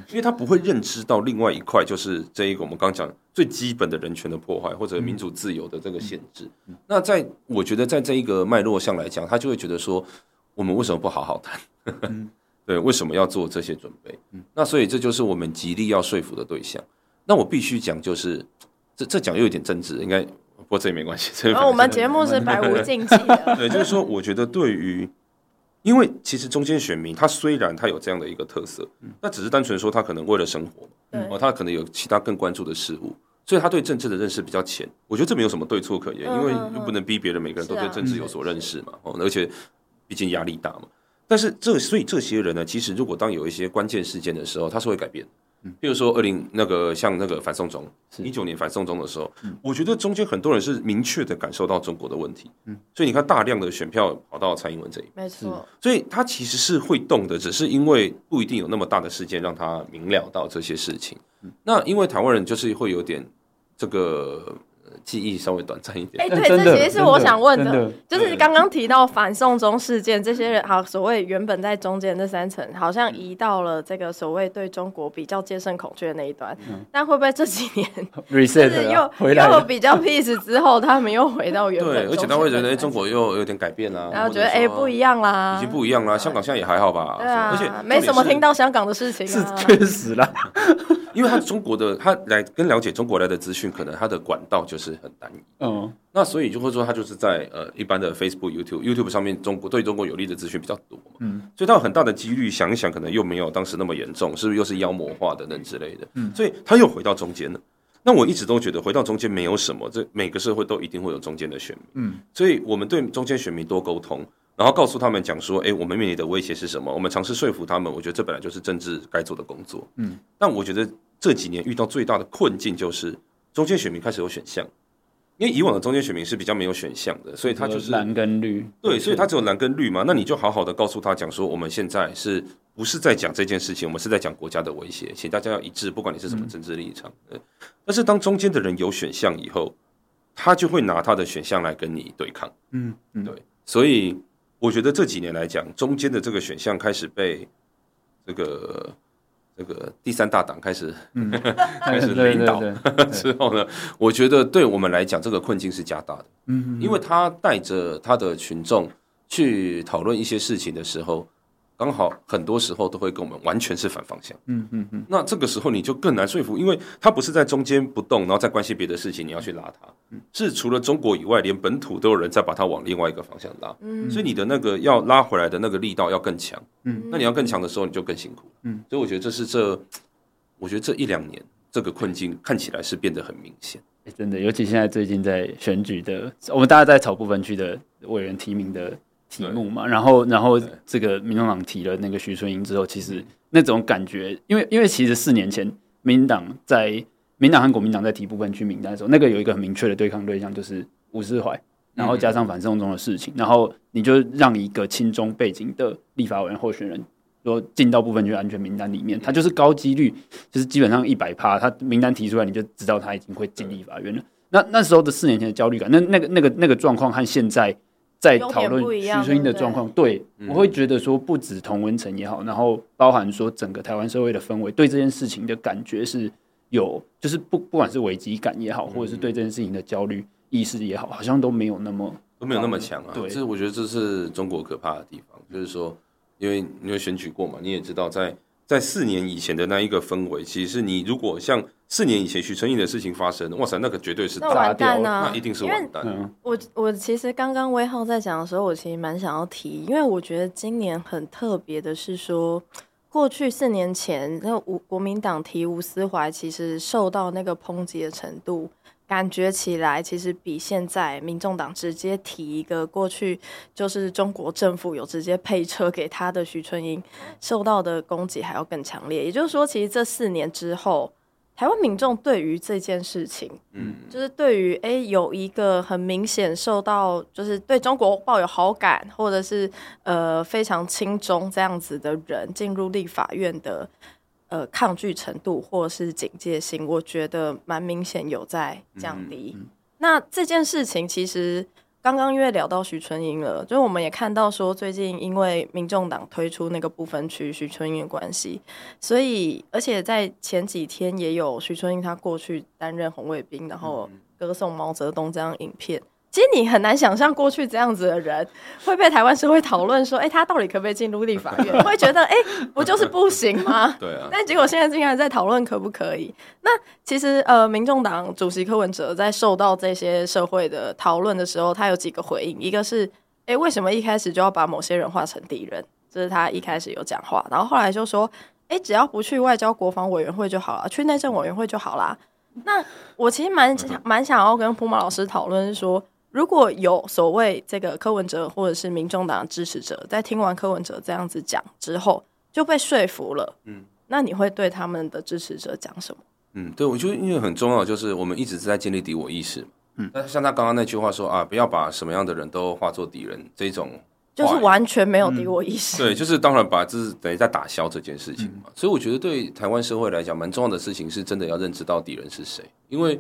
因为他不会认知到另外一块，就是这一个我们刚讲最基本的人权的破坏，或者民主自由的这个限制。那在我觉得，在这一个脉络上来讲，他就会觉得说，我们为什么不好好谈？对，为什么要做这些准备？那所以这就是我们极力要说服的对象。那我必须讲，就是这这讲又有点政治，应该不过这也没关系。然后我们节目是百无禁忌的。对，就是说，我觉得对于。因为其实中间选民他虽然他有这样的一个特色，那只是单纯说他可能为了生活，哦，他可能有其他更关注的事物，所以他对政治的认识比较浅。我觉得这没有什么对错可言，因为又不能逼别人每个人都对政治有所认识嘛，哦，而且毕竟压力大嘛。但是这所以这些人呢，其实如果当有一些关键事件的时候，他是会改变。比如说二零那个像那个反送中，一九年反送中的时候，我觉得中间很多人是明确的感受到中国的问题，所以你看大量的选票跑到蔡英文这里，没错，所以他其实是会动的，只是因为不一定有那么大的事件让他明了到这些事情。那因为台湾人就是会有点这个。记忆稍微短暂一点。哎，对，这其实是我想问的，就是刚刚提到反送中事件，这些人好，所谓原本在中间那三层，好像移到了这个所谓对中国比较戒慎恐惧的那一端。嗯但会不会这几年 reset 又 又比较 peace 之后，他们又回到原本？对，而且他会觉得中国又有点改变啦，然后觉得哎不一样啦，已经不一样啦。香港现在也还好吧？对啊，而且没什么听到香港的事情，是 确实啦。因为他中国的他来跟了解中国来的资讯，可能他的管道就是很单一。嗯，那所以就会说他就是在呃一般的 Facebook、YouTube、YouTube 上面，中国对中国有利的资讯比较多嘛。嗯，所以他有很大的几率想一想，可能又没有当时那么严重，是不是又是妖魔化等等之类的？嗯，所以他又回到中间了。那我一直都觉得回到中间没有什么，这每个社会都一定会有中间的选民。嗯，所以我们对中间选民多沟通，然后告诉他们讲说，哎，我们面临的威胁是什么？我们尝试说服他们。我觉得这本来就是政治该做的工作。嗯，但我觉得。这几年遇到最大的困境就是中间选民开始有选项，因为以往的中间选民是比较没有选项的，所以他就是蓝跟绿。对，所以他只有蓝跟绿嘛。那你就好好的告诉他讲说，我们现在是不是在讲这件事情？我们是在讲国家的威胁，请大家要一致，不管你是什么政治立场。对。但是当中间的人有选项以后，他就会拿他的选项来跟你对抗。嗯嗯，对。所以我觉得这几年来讲，中间的这个选项开始被这个。这个第三大党开始、嗯、开始 领导 之后呢，我觉得对我们来讲，这个困境是加大的。嗯，因为他带着他的群众去讨论一些事情的时候。刚好很多时候都会跟我们完全是反方向，嗯嗯嗯，那这个时候你就更难说服，因为他不是在中间不动，然后再关心别的事情，你要去拉他，是除了中国以外，连本土都有人在把他往另外一个方向拉，嗯，所以你的那个要拉回来的那个力道要更强，嗯，那你要更强的时候，你就更辛苦，嗯，所以我觉得这是这，我觉得这一两年这个困境看起来是变得很明显，真的，尤其现在最近在选举的，我们大家在炒部分区的委员提名的。题目嘛，然后，然后这个民众党提了那个徐春英之后，其实那种感觉，因为，因为其实四年前，民党在民党和国民党在提部分区名单的时候，那个有一个很明确的对抗对象，就是吴思怀，然后加上反送中的事情，然后你就让一个亲中背景的立法委员候选人说进到部分区安全名单里面，他就是高几率，就是基本上一百趴，他名单提出来你就知道他已经会进立法院了。那那时候的四年前的焦虑感，那那个那个那个状况和现在在讨论徐春英的状况，对，我会觉得说不止同文层也好，然后包含说整个台湾社会的氛围对这件事情的感觉是有，就是不不管是危机感也好，或者是对这件事情的焦虑意识也好，好像都没有那么都没有那么强啊。对，这我觉得这是中国可怕的地方，就是说。因为你有选举过嘛，你也知道在，在在四年以前的那一个氛围，其实你如果像四年以前许春英的事情发生，哇塞，那个绝对是炸掉，那一定是完蛋。我我其实刚刚威浩在讲的时候，我其实蛮想要提，因为我觉得今年很特别的是说，过去四年前那吴国民党提吴思怀，其实受到那个抨击的程度。感觉起来，其实比现在民众党直接提一个过去，就是中国政府有直接配车给他的徐春英，受到的攻击还要更强烈。也就是说，其实这四年之后，台湾民众对于这件事情，嗯，就是对于哎有一个很明显受到，就是对中国抱有好感，或者是呃非常亲中这样子的人进入立法院的。呃，抗拒程度或是警戒性，我觉得蛮明显有在降低。嗯嗯、那这件事情其实刚刚因为聊到徐春英了，就是我们也看到说，最近因为民众党推出那个不分区徐春英的关系，所以而且在前几天也有徐春英他过去担任红卫兵，然后歌颂毛泽东这样影片。其实你很难想象过去这样子的人会被台湾社会讨论说，哎、欸，他到底可不可以进入立法院？会觉得，哎、欸，不就是不行吗？对啊。但结果现在竟然在讨论可不可以？那其实，呃，民众党主席柯文哲在受到这些社会的讨论的时候，他有几个回应。一个是，哎、欸，为什么一开始就要把某些人化成敌人？这是他一开始有讲话，然后后来就说，哎、欸，只要不去外交国防委员会就好了，去内政委员会就好啦。那我其实蛮蛮想要跟普马老师讨论说。如果有所谓这个柯文哲或者是民众党的支持者，在听完柯文哲这样子讲之后就被说服了，嗯，那你会对他们的支持者讲什么？嗯，对，我觉得因为很重要，就是我们一直在建立敌我意识，嗯，那像他刚刚那句话说啊，不要把什么样的人都化作敌人，这种就是完全没有敌我意识，嗯，对，就是当然把这是等于在打消这件事情嘛，嗯，所以我觉得对台湾社会来讲，蛮重要的事情是真的要认知到敌人是谁，因为。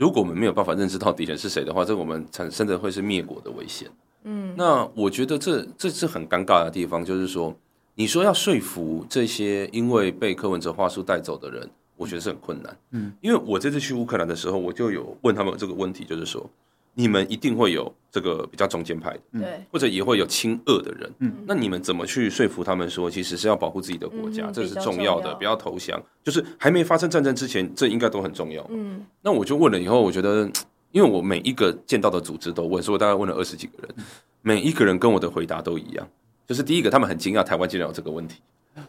如果我们没有办法认识到敌人是谁的话，这我们产生的会是灭国的危险。嗯，那我觉得这这是很尴尬的地方，就是说，你说要说服这些因为被柯文哲话术带走的人，我觉得是很困难。嗯，因为我这次去乌克兰的时候，我就有问他们这个问题，就是说。你们一定会有这个比较中间派的，对，或者也会有亲恶的人，嗯，那你们怎么去说服他们说，其实是要保护自己的国家，嗯、这是重要的，不要投降，就是还没发生战争之前，这应该都很重要。嗯，那我就问了以后，我觉得，因为我每一个见到的组织都问，所以我大概问了二十几个人，每一个人跟我的回答都一样，就是第一个，他们很惊讶台湾竟然有这个问题，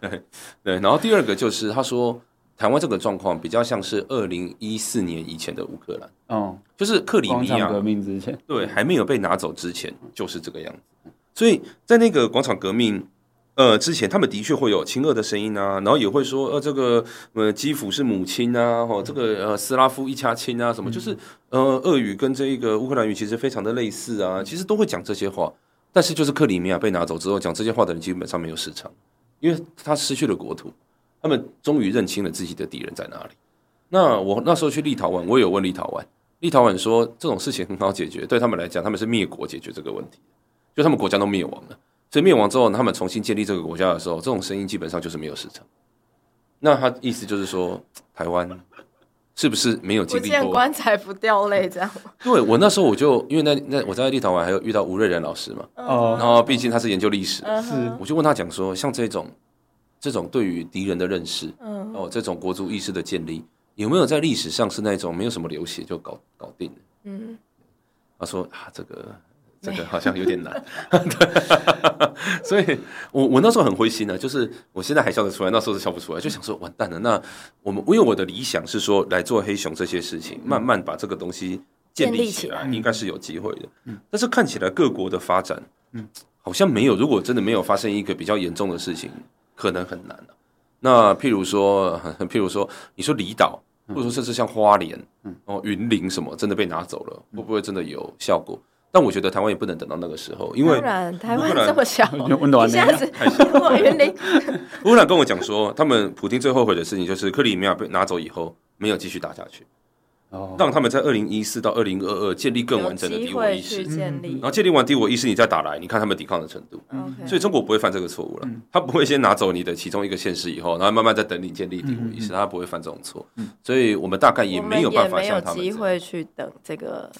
对，然后第二个就是他说。台湾这个状况比较像是二零一四年以前的乌克兰，哦，就是克里米亚革命之前，对，还没有被拿走之前就是这个样子。所以在那个广场革命，呃，之前他们的确会有亲俄的声音啊，然后也会说，呃，这个呃基辅是母亲啊，或这个呃斯拉夫一家亲啊，什么，就是呃俄语跟这一个乌克兰语其实非常的类似啊，其实都会讲这些话。但是就是克里米亚被拿走之后，讲这些话的人基本上没有市场，因为他失去了国土。他们终于认清了自己的敌人在哪里。那我那时候去立陶宛，我也有问立陶宛，立陶宛说这种事情很好解决，对他们来讲，他们是灭国解决这个问题，就他们国家都灭亡了，所以灭亡之后，他们重新建立这个国家的时候，这种声音基本上就是没有市场。那他意思就是说，台湾是不是没有经历过？不见棺材不掉泪这样。对，我那时候我就因为那那我在立陶宛还有遇到吴瑞仁老师嘛，哦，然后毕竟他是研究历史，是，我就问他讲说，像这种。这种对于敌人的认识，嗯，哦，这种国族意识的建立，有没有在历史上是那种没有什么流血就搞搞定了？嗯，他说啊，这个这个好像有点难，对，所以我我那时候很灰心呢，就是我现在还笑得出来，那时候是笑不出来，就想说完蛋了。那我们因为我的理想是说来做黑熊这些事情，慢慢把这个东西建立起来，应该是有机会的。嗯，但是看起来各国的发展，嗯，好像没有。如果真的没有发生一个比较严重的事情。可能很难、啊、那譬如说，譬如说，你说离岛，或者说甚至像花莲、哦云林什么，真的被拿走了，会不会真的有效果？但我觉得台湾也不能等到那个时候，因为台湾这么小，一下子 云林。乌克兰跟我讲说，他们普京最后悔的事情就是克里米亚被拿走以后，没有继续打下去。让他们在二零一四到二零二二建立更完整的敌我意识，然后建立完敌我意识，你再打来，你看他们抵抗的程度。所以中国不会犯这个错误了，他不会先拿走你的其中一个县市以后，然后慢慢再等你建立敌我意识，他不会犯这种错。所以我们大概也没有办法像他们机会去等这个。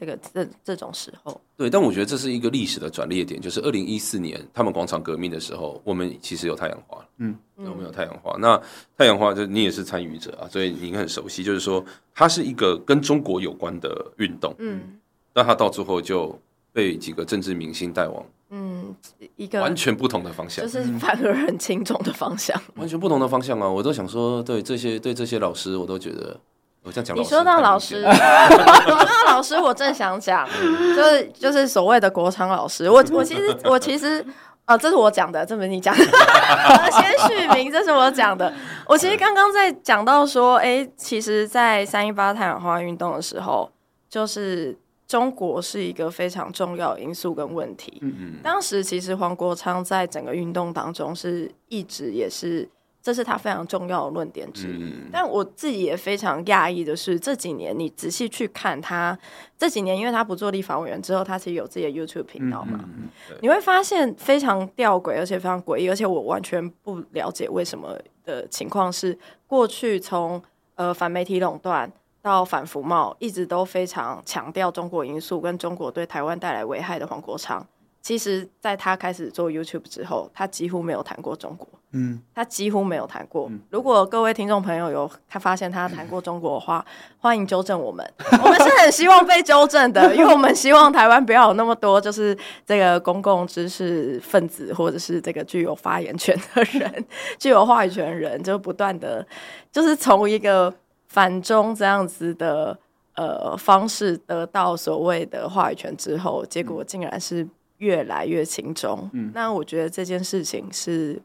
这个这这种时候，对，但我觉得这是一个历史的转捩点，就是二零一四年他们广场革命的时候，我们其实有太阳花，嗯，我们有太阳花。那太阳花，就你也是参与者啊，所以你应该很熟悉，就是说它是一个跟中国有关的运动，嗯，但它到最后就被几个政治明星带往，嗯，一个完全不同的方向，就是反而很轻重的方向，完全不同的方向啊！我都想说，对这些对这些老师，我都觉得。我这样讲，你说到老师，说到老师，我正想讲，就是就是所谓的国昌老师。我我其实我其实啊，这是我讲的，这不是你讲的。先续名，这是我讲的。我其实刚刚在讲到说，哎、欸，其实，在三一八太阳花运动的时候，就是中国是一个非常重要的因素跟问题。嗯嗯。当时其实黄国昌在整个运动当中是一直也是。这是他非常重要的论点之一，嗯、但我自己也非常讶异的是，这几年你仔细去看他这几年，因为他不做立法委员之后，他其实有自己的 YouTube 频道嘛，嗯嗯、你会发现非常吊诡，而且非常诡异，而且我完全不了解为什么的情况是，过去从呃反媒体垄断到反服贸，一直都非常强调中国因素跟中国对台湾带来危害的黄国昌。其实，在他开始做 YouTube 之后，他几乎没有谈过中国。嗯，他几乎没有谈过。如果各位听众朋友有他发现他谈过中国的话，欢迎纠正我们。我们是很希望被纠正的，因为我们希望台湾不要有那么多就是这个公共知识分子，或者是这个具有发言权的人、具有话语权的人，就不断的，就是从一个反中这样子的呃方式得到所谓的话语权之后，结果竟然是。越来越轻重，嗯，那我觉得这件事情是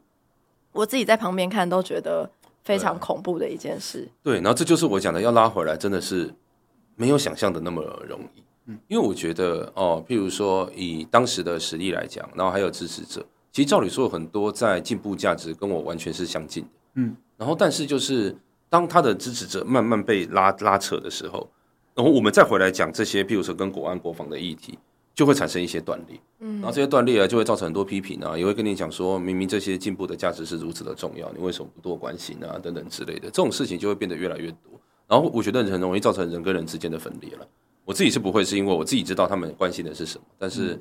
我自己在旁边看都觉得非常恐怖的一件事。对，然后这就是我讲的，要拉回来真的是没有想象的那么容易。嗯，因为我觉得哦，譬如说以当时的实力来讲，然后还有支持者，其实照理说很多在进步价值跟我完全是相近的。嗯，然后但是就是当他的支持者慢慢被拉拉扯的时候，然后我们再回来讲这些，譬如说跟国安国防的议题。就会产生一些断裂，嗯，然后这些断裂啊，就会造成很多批评啊，也会跟你讲说，明明这些进步的价值是如此的重要，你为什么不多关心啊？等等之类的，这种事情就会变得越来越多。然后我觉得很容易造成人跟人之间的分裂了。我自己是不会，是因为我自己知道他们关心的是什么，但是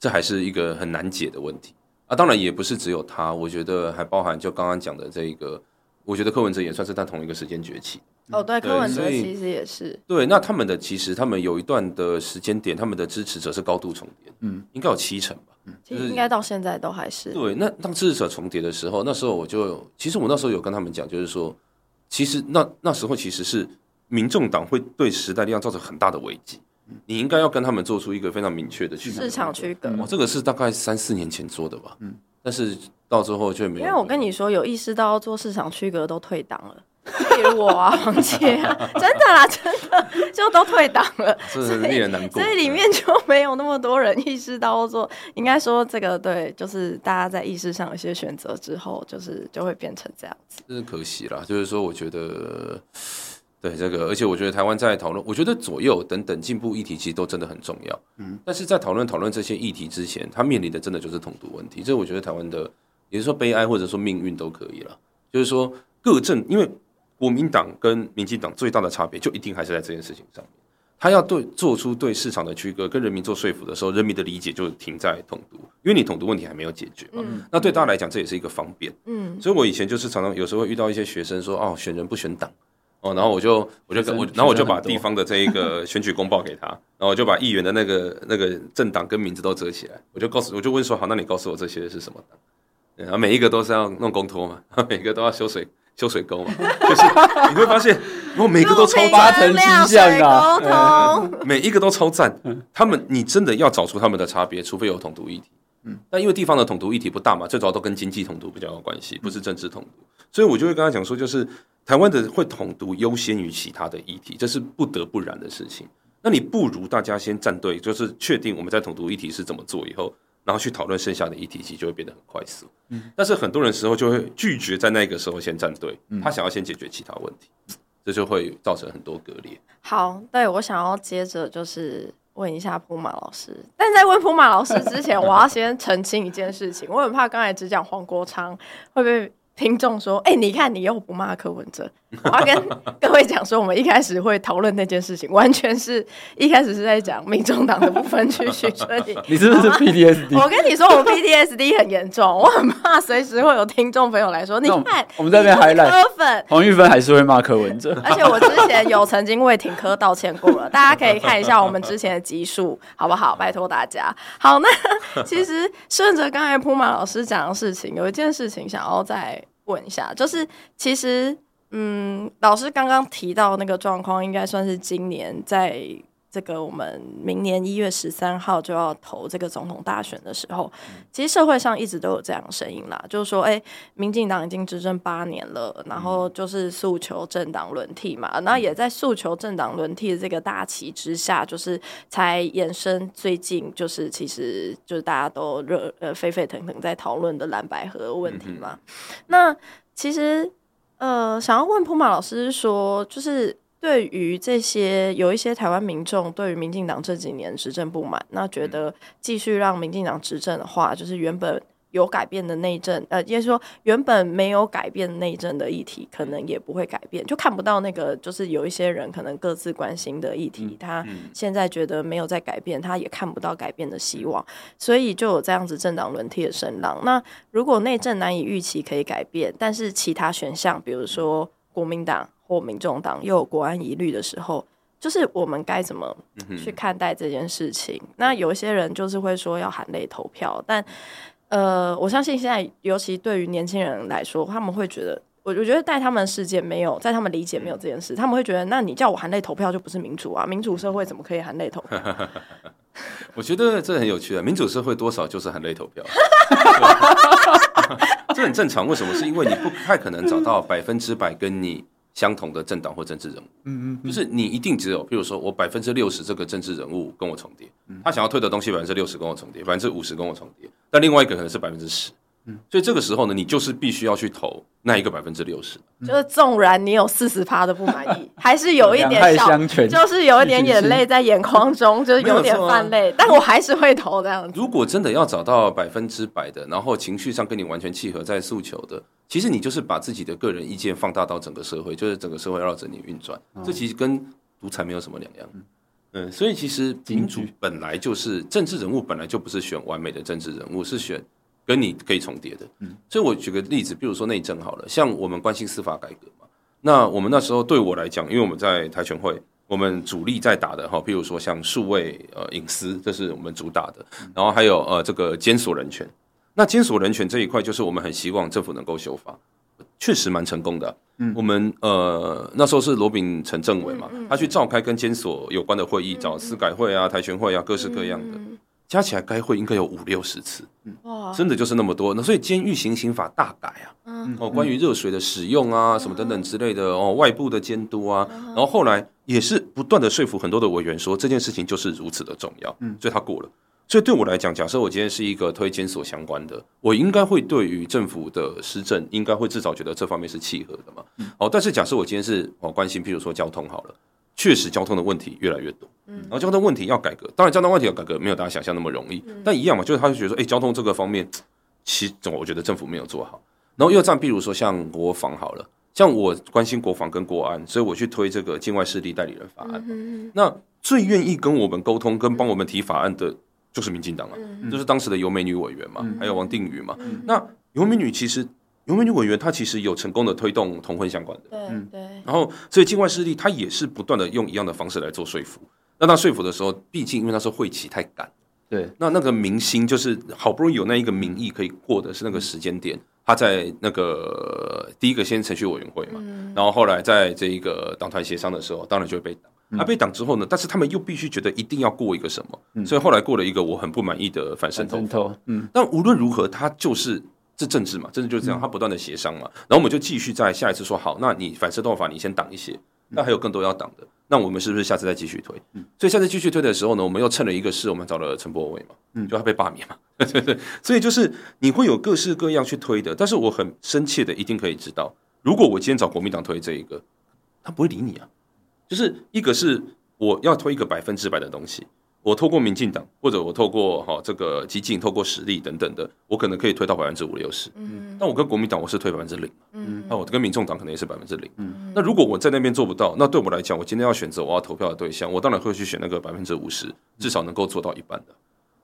这还是一个很难解的问题啊。当然也不是只有他，我觉得还包含就刚刚讲的这个，我觉得柯文哲也算是在同一个时间崛起。哦，对，柯文哲其实也是对。那他们的其实他们有一段的时间点，他们的支持者是高度重叠，嗯，应该有七成吧，嗯，其实应该到现在都还是。对，那当支持者重叠的时候，那时候我就其实我那时候有跟他们讲，就是说，其实那那时候其实是民众党会对时代力量造成很大的危机，你应该要跟他们做出一个非常明确的区市场区隔。哦，这个是大概三四年前做的吧，嗯，但是到最后却没有。因为我跟你说，有意识到做市场区隔都退党了。比如我啊，黄姐啊，真的啦，真的就都退党了，这是令人难过。所以里面就没有那么多人意识到说，应该说这个对，就是大家在意识上有些选择之后，就是就会变成这样子。真是可惜啦，就是说，我觉得对这个，而且我觉得台湾在讨论，我觉得左右等等进步议题其实都真的很重要。嗯，但是在讨论讨论这些议题之前，他面临的真的就是统独问题。这我觉得台湾的，也就是说悲哀或者说命运都可以了。就是说各政，因为。国民党跟民进党最大的差别，就一定还是在这件事情上面。他要对做出对市场的区隔，跟人民做说服的时候，人民的理解就停在统独，因为你统独问题还没有解决嘛。嗯、那对大家来讲，这也是一个方便。嗯，所以我以前就是常常有时候会遇到一些学生说：“哦，选人不选党。”哦，然后我就我就跟我，然后我就把地方的这一个 选举公报给他，然后我就把议员的那个那个政党跟名字都折起来，我就告诉我就问说：“好，那你告诉我这些是什么党？”然后每一个都是要弄公托嘛，每一个都要修水。修水沟嘛，就是你会发现，我，每个都超八成倾向啊，每一个都超赞。他们，你真的要找出他们的差别，除非有统独议题。嗯，但因为地方的统独议题不大嘛，最主要都跟经济统独比较有关系，不是政治统独。所以我就会跟他讲说，就是台湾的会统独优先于其他的议题，这是不得不然的事情。那你不如大家先站队，就是确定我们在统独议题是怎么做以后，然后去讨论剩下的议题，其实就会变得很快速。嗯，但是很多人时候就会拒绝在那个时候先站队，他想要先解决其他问题，这就会造成很多割裂。好，对，我想要接着就是问一下普马老师，但在问普马老师之前，我要先澄清一件事情，我很怕刚才只讲黄国昌会被。听众说：“哎、你看，你又不骂柯文哲。”我要跟 各位讲说，我们一开始会讨论那件事情，完全是一开始是在讲民众党的部分去 去处理。你是不是 PTSD？我跟你说，我 PTSD 很严重，我很怕随时会有听众朋友来说：“你看，我们这边还赖柯粉，黄玉芬还是会骂柯文哲。”而且我之前有曾经为挺柯道歉过了，大家可以看一下我们之前的集数，好不好？拜托大家。好，那 其实顺着刚才铺马老师讲的事情，有一件事情想要再。问一下，就是其实，嗯，老师刚刚提到那个状况，应该算是今年在这个我们明年一月十三号就要投这个总统大选的时候，其实社会上一直都有这样的声音啦，就是说，哎，民进党已经执政八年了，然后就是诉求政党轮替嘛，那也在诉求政党轮替的这个大旗之下，就是才延伸最近就是其实就是大家都热呃沸沸腾腾在讨论的蓝白合问题嘛，那其实呃想要问普马老师说，就是。对于这些有一些台湾民众对于民进党这几年执政不满，那觉得继续让民进党执政的话，就是原本有改变的内政，呃，也就是说原本没有改变内政的议题，可能也不会改变，就看不到那个就是有一些人可能各自关心的议题，他现在觉得没有在改变，他也看不到改变的希望，所以就有这样子政党轮替的声浪。那如果内政难以预期可以改变，但是其他选项，比如说国民党。或民众党又有国安疑虑的时候，就是我们该怎么去看待这件事情？嗯、那有一些人就是会说要含泪投票，但呃，我相信现在尤其对于年轻人来说，他们会觉得，我我觉得在他们的世界没有，在他们理解没有这件事，他们会觉得，那你叫我含泪投票就不是民主啊？民主社会怎么可以含泪投票？我觉得这很有趣啊，民主社会多少就是含泪投票，这很正常。为什么？是因为你不太可能找到百分之百跟你。相同的政党或政治人物，嗯嗯，就是你一定只有，比如说我百分之六十这个政治人物跟我重叠，他想要推的东西百分之六十跟我重叠，百分之五十跟我重叠，但另外一个可能是百分之十。嗯，所以这个时候呢，你就是必须要去投那一个百分之六十，就是纵然你有四十趴的不满意，还是有一点小，就是有一点眼泪在眼眶中，就是有点泛泪，但我还是会投这样子。如果真的要找到百分之百的，然后情绪上跟你完全契合在诉求的，其实你就是把自己的个人意见放大到整个社会，就是整个社会绕着你运转，这其实跟独裁没有什么两样。嗯，所以其实民主本来就是政治人物本来就不是选完美的政治人物，是选。跟你可以重叠的，嗯，所以我举个例子，比如说内政好了，像我们关心司法改革嘛，那我们那时候对我来讲，因为我们在台全会，我们主力在打的哈，譬如说像数位呃隐私，这是我们主打的，然后还有呃这个监所人权，那监所人权这一块，就是我们很希望政府能够修法，确实蛮成功的，嗯，我们呃那时候是罗秉成政委嘛，他去召开跟监所有关的会议，找司改会啊、台全会啊，各式各样的。加起来该会应该有五六十次，哇，真的就是那么多。那所以监狱行刑法大改啊，嗯，哦，关于热水的使用啊，什么等等之类的哦，外部的监督啊，然后后来也是不断的说服很多的委员说这件事情就是如此的重要，嗯，所以他过了。所以对我来讲，假设我今天是一个推监所相关的，我应该会对于政府的施政，应该会至少觉得这方面是契合的嘛，哦，但是假设我今天是哦关心，譬如说交通好了。确实，交通的问题越来越多。嗯，然后交通问题要改革，当然交通问题要改革没有大家想象那么容易。但一样嘛，就是他就觉得说，哎，交通这个方面，其实我觉得政府没有做好。然后又这样，比如说像国防好了，像我关心国防跟国安，所以我去推这个境外势力代理人法案。那最愿意跟我们沟通、跟帮我们提法案的，就是民进党啊，就是当时的游美女委员嘛，还有王定宇嘛。那游美女其实。游美女委员，她其实有成功的推动同婚相关的，对对。然后，所以境外势力他也是不断的用一样的方式来做说服。那他说服的时候，毕竟因为那时候会期太赶，对。那那个明星就是好不容易有那一个民意可以过的是那个时间点，他在那个第一个先程序委员会嘛，嗯然后后来在这一个党团协商的时候，当然就会被挡。他被挡之后呢，但是他们又必须觉得一定要过一个什么，所以后来过了一个我很不满意的反渗透。嗯。但无论如何，他就是。这政治嘛，政治就是这样，他不断的协商嘛，然后我们就继续在下一次说好，那你反渗透法你先挡一些，那还有更多要挡的。那我们是不是下次再继续推？嗯，所以下次继续推的时候呢，我们又趁了一个事，我们找了陈柏伟嘛，嗯，就他被罢免嘛，对对对。所以就是你会有各式各样去推的，但是我很深切的一定可以知道，如果我今天找国民党推这一个，他不会理你啊。就是一个是我要推一个百分之百的东西。我透过民进党，或者我透过哈这个激进，透过实力等等的，我可能可以推到百分之五六十。嗯，但我跟国民党我是推百分之零。嗯，那我跟民众党可能也是百分之零。嗯，那如果我在那边做不到，那对我来讲，我今天要选择我要投票的对象，我当然会去选那个百分之五十，至少能够做到一半的。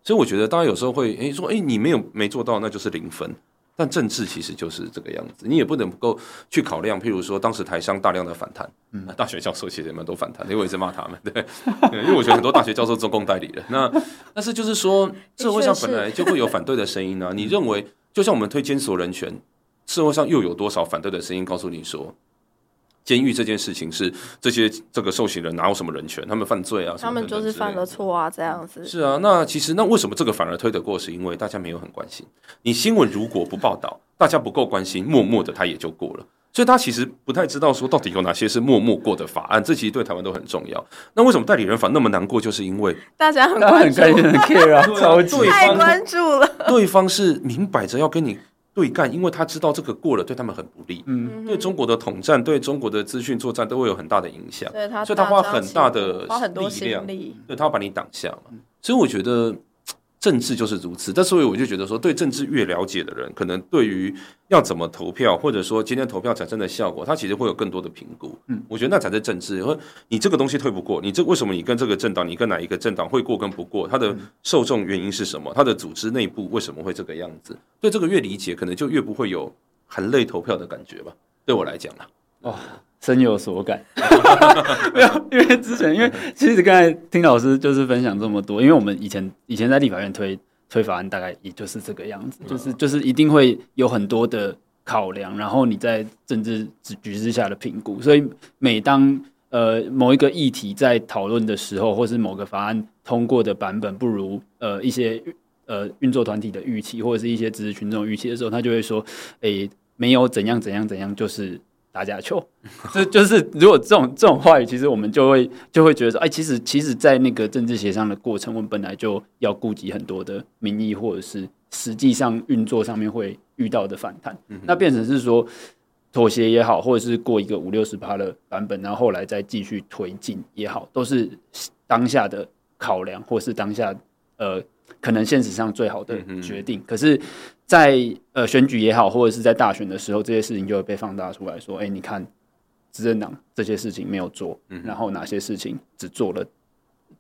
所以我觉得大家有时候会诶说，诶你没有没做到，那就是零分。但政治其实就是这个样子，你也不能够去考量。譬如说，当时台商大量的反弹，嗯，大学教授其实也蛮多反弹，因为我一直骂他们，对，因为我觉得很多大学教授中共代理人。那但是就是说，社会上本来就会有反对的声音呢、啊。你认为，就像我们推监所人权，社会上又有多少反对的声音告诉你说？监狱这件事情是这些这个受刑人哪有什么人权？他们犯罪啊，他们就是犯了错啊，这样子。是啊，那其实那为什么这个反而推得过？是因为大家没有很关心。你新闻如果不报道，大家不够关心，默默的他也就过了。所以他其实不太知道说到底有哪些是默默过的法案，这其实对台湾都很重要。那为什么代理人法那么难过？就是因为大家很关心，很 care 啊，太关注了。对方是明摆着要跟你。对干，因为他知道这个过了对他们很不利，嗯，对中国的统战、对中国的资讯作战都会有很大的影响，所以他花很大的力量，对他要把你挡下嘛，所以我觉得。政治就是如此，但所以我就觉得说，对政治越了解的人，可能对于要怎么投票，或者说今天投票产生的效果，他其实会有更多的评估。嗯，我觉得那才是政治。说你这个东西推不过，你这为什么你跟这个政党，你跟哪一个政党会过跟不过？他的受众原因是什么？他的组织内部为什么会这个样子？对这个越理解，可能就越不会有含泪投票的感觉吧。对我来讲啊，哇。深有所感，没有，因为之前，因为其实刚才听老师就是分享这么多，因为我们以前以前在立法院推推法案，大概也就是这个样子，就是就是一定会有很多的考量，然后你在政治局势下的评估，所以每当呃某一个议题在讨论的时候，或是某个法案通过的版本不如呃一些呃运作团体的预期，或者是一些支持群众预期的时候，他就会说，哎、欸，没有怎样怎样怎样，就是。打假球，这就是如果这种这种话语，其实我们就会就会觉得说，哎，其实其实，在那个政治协商的过程，我们本来就要顾及很多的民意，或者是实际上运作上面会遇到的反弹。那变成是说妥协也好，或者是过一个五六十趴的版本，然后后来再继续推进也好，都是当下的考量，或是当下呃。可能现实上最好的决定，可是在，在呃选举也好，或者是在大选的时候，这些事情就会被放大出来说：“哎、欸，你看执政党这些事情没有做，然后哪些事情只做了，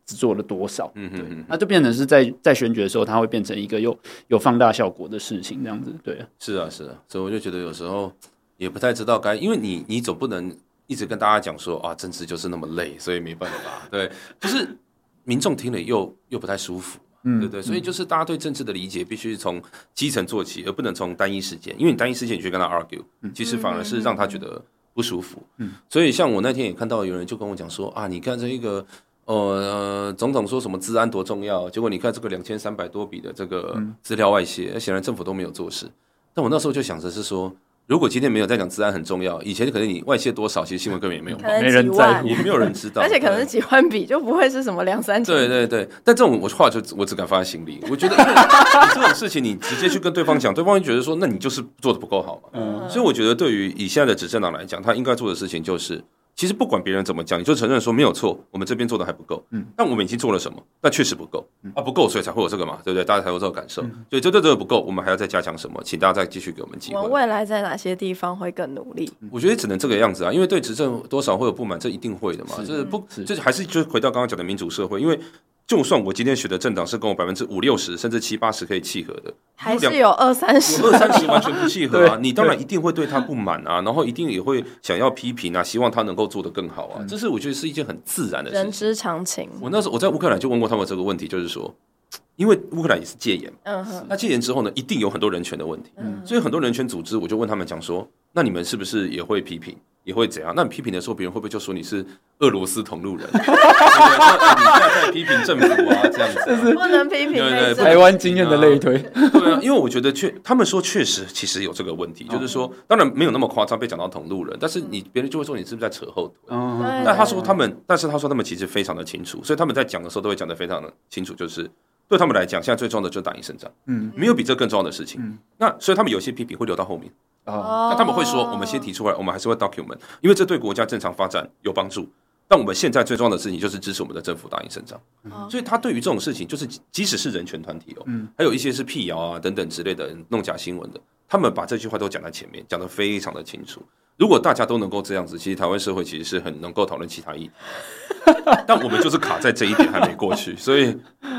只做了多少？”嗯对，那就变成是在在选举的时候，它会变成一个有有放大效果的事情，这样子。对，是啊，是啊，所以我就觉得有时候也不太知道该，因为你你总不能一直跟大家讲说啊，政治就是那么累，所以没办法。对，就是民众听了又又不太舒服。嗯，对对，所以就是大家对政治的理解必须从基层做起，而不能从单一事件，因为你单一事件你去跟他 argue，其实反而是让他觉得不舒服。嗯，所以像我那天也看到有人就跟我讲说啊，你看这一个呃总统说什么治安多重要，结果你看这个两千三百多笔的这个资料外泄，显然政府都没有做事。但我那时候就想着是说。如果今天没有在讲治安很重要，以前可能你外泄多少，其实新闻根本也没有，没人在乎，也没有人知道，而且可能是几万笔就不会是什么两三千。对对对，但这种我话就我只敢放在心里。我觉得 这种事情你直接去跟对方讲，对方会觉得说，那你就是做的不够好嘛。嗯，所以我觉得对于以现在的执政党来讲，他应该做的事情就是。其实不管别人怎么讲，你就承认说没有错，我们这边做的还不够。嗯，但我们已经做了什么？但确实不够啊，不够，所以才会有这个嘛，对不对？大家才有这个感受。对，这这这个不够，我们还要再加强什么？请大家再继续给我们机会。我们未来在哪些地方会更努力？我觉得只能这个样子啊，因为对执政多少会有不满，这一定会的嘛。这不，这还是就回到刚刚讲的民主社会，因为。就算我今天选的政党是跟我百分之五六十甚至七八十可以契合的，还是有二三十，二三十完全不契合啊！你当然一定会对他不满啊，然后一定也会想要批评啊，希望他能够做得更好啊。这是我觉得是一件很自然的事情，人之常情。我那时候我在乌克兰就问过他们这个问题，就是说，因为乌克兰也是戒严，嗯哼，那戒严之后呢，一定有很多人权的问题，嗯，所以很多人权组织我就问他们讲说，那你们是不是也会批评？也会怎样？那你批评的时候，别人会不会就说你是俄罗斯同路人？你在在批评政府啊，这样子、啊、不能批评。对对，台湾经验的类推。对啊，因为我觉得确，他们说确实其实有这个问题，就是说，当然没有那么夸张被讲到同路人，但是你别人就会说你是不是在扯后腿？嗯。但他说他们，但是他说他们其实非常的清楚，所以他们在讲的时候都会讲得非常的清楚，就是对他们来讲，现在最重要的就是打赢胜仗。嗯。没有比这更重要的事情。嗯。那所以他们有些批评会留到后面。啊，那他们会说，我们先提出来，我们还是会 document，因为这对国家正常发展有帮助。但我们现在最重要的事情就是支持我们的政府打赢胜仗。所以他对于这种事情，就是即使是人权团体哦，还有一些是辟谣啊等等之类的弄假新闻的，他们把这句话都讲在前面，讲得非常的清楚。如果大家都能够这样子，其实台湾社会其实是很能够讨论其他议题，但我们就是卡在这一点还没过去，所以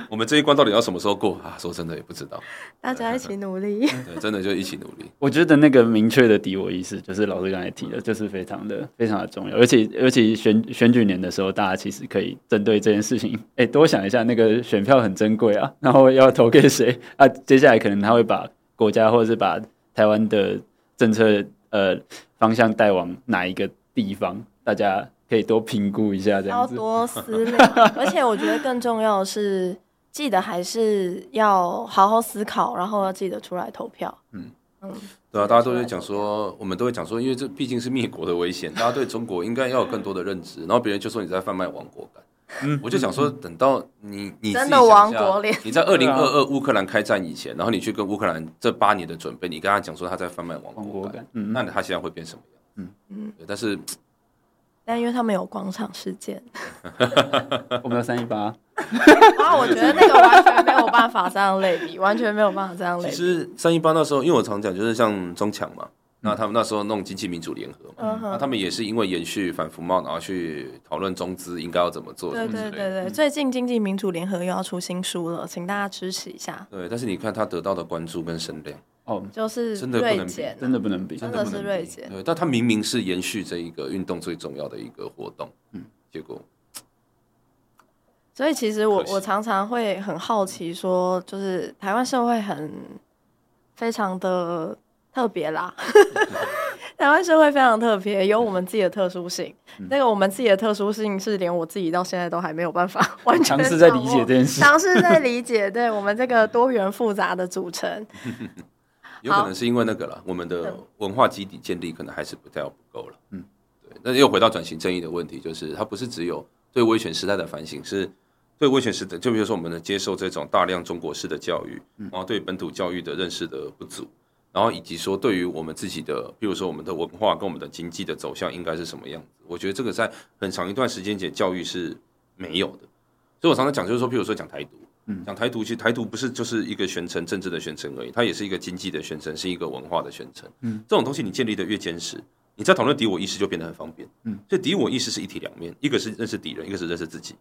我们这一关到底要什么时候过啊？说真的也不知道。大家一起努力，对，真的就一起努力。我觉得那个明确的敌我意识，就是老师刚才提的，就是非常的非常的重要。而且而且选选举年的时候，大家其实可以针对这件事情，哎，多想一下，那个选票很珍贵啊，然后要投给谁啊？接下来可能他会把国家或者是把台湾的政策。呃，方向带往哪一个地方？大家可以多评估一下，这样子。要多思量，而且我觉得更重要的是，记得还是要好好思考，然后要记得出来投票。嗯嗯，对啊，大家都会讲说，我们都会讲说，因为这毕竟是灭国的危险，大家对中国应该要有更多的认知。然后别人就说你在贩卖亡国感。嗯，我就想说，等到你你真的亡国脸，你在二零二二乌克兰开战以前，然后你去跟乌克兰这八年的准备，你跟他讲说他在贩卖亡国。感，嗯，那他现在会变什么样？嗯。嗯，但是，但因为他们有广场事件，我们有三一八，啊，我觉得那个完全没有办法这样类比，完全没有办法这样类比。其实三一八那时候，因为我常讲，就是像中强嘛。那他们那时候弄经济民主联合嘛，那他们也是因为延续反服贸，然后去讨论中资应该要怎么做。对对对对，最近经济民主联合又要出新书了，请大家支持一下。对，但是你看他得到的关注跟声量，哦，就是真的不能比，真的不能比，真的是锐减。对，但他明明是延续这一个运动最重要的一个活动，嗯，结果。所以其实我我常常会很好奇，说就是台湾社会很非常的。特别啦，台湾社会非常特别，有我们自己的特殊性。那、嗯、个我们自己的特殊性是连我自己到现在都还没有办法 完全尝试在理解这件事，尝试在理解对我们这个多元复杂的组成。有可能是因为那个了，我们的文化基底建立可能还是不太不够了。嗯，对。那又回到转型正义的问题，就是它不是只有对威权时代的反省，是对威权时代，就比如说我们的接受这种大量中国式的教育，然后对本土教育的认识的不足。然后以及说，对于我们自己的，比如说我们的文化跟我们的经济的走向应该是什么样子？我觉得这个在很长一段时间前教育是没有的。所以我常常讲，就是说，譬如说讲台独，嗯，讲台独，其实台独不是就是一个宣称政治的宣称而已，它也是一个经济的宣称，是一个文化的宣称。嗯，这种东西你建立的越坚实，你在讨论敌我意识就变得很方便。嗯，所以敌我意识是一体两面，一个是认识敌人，一个是认识自己。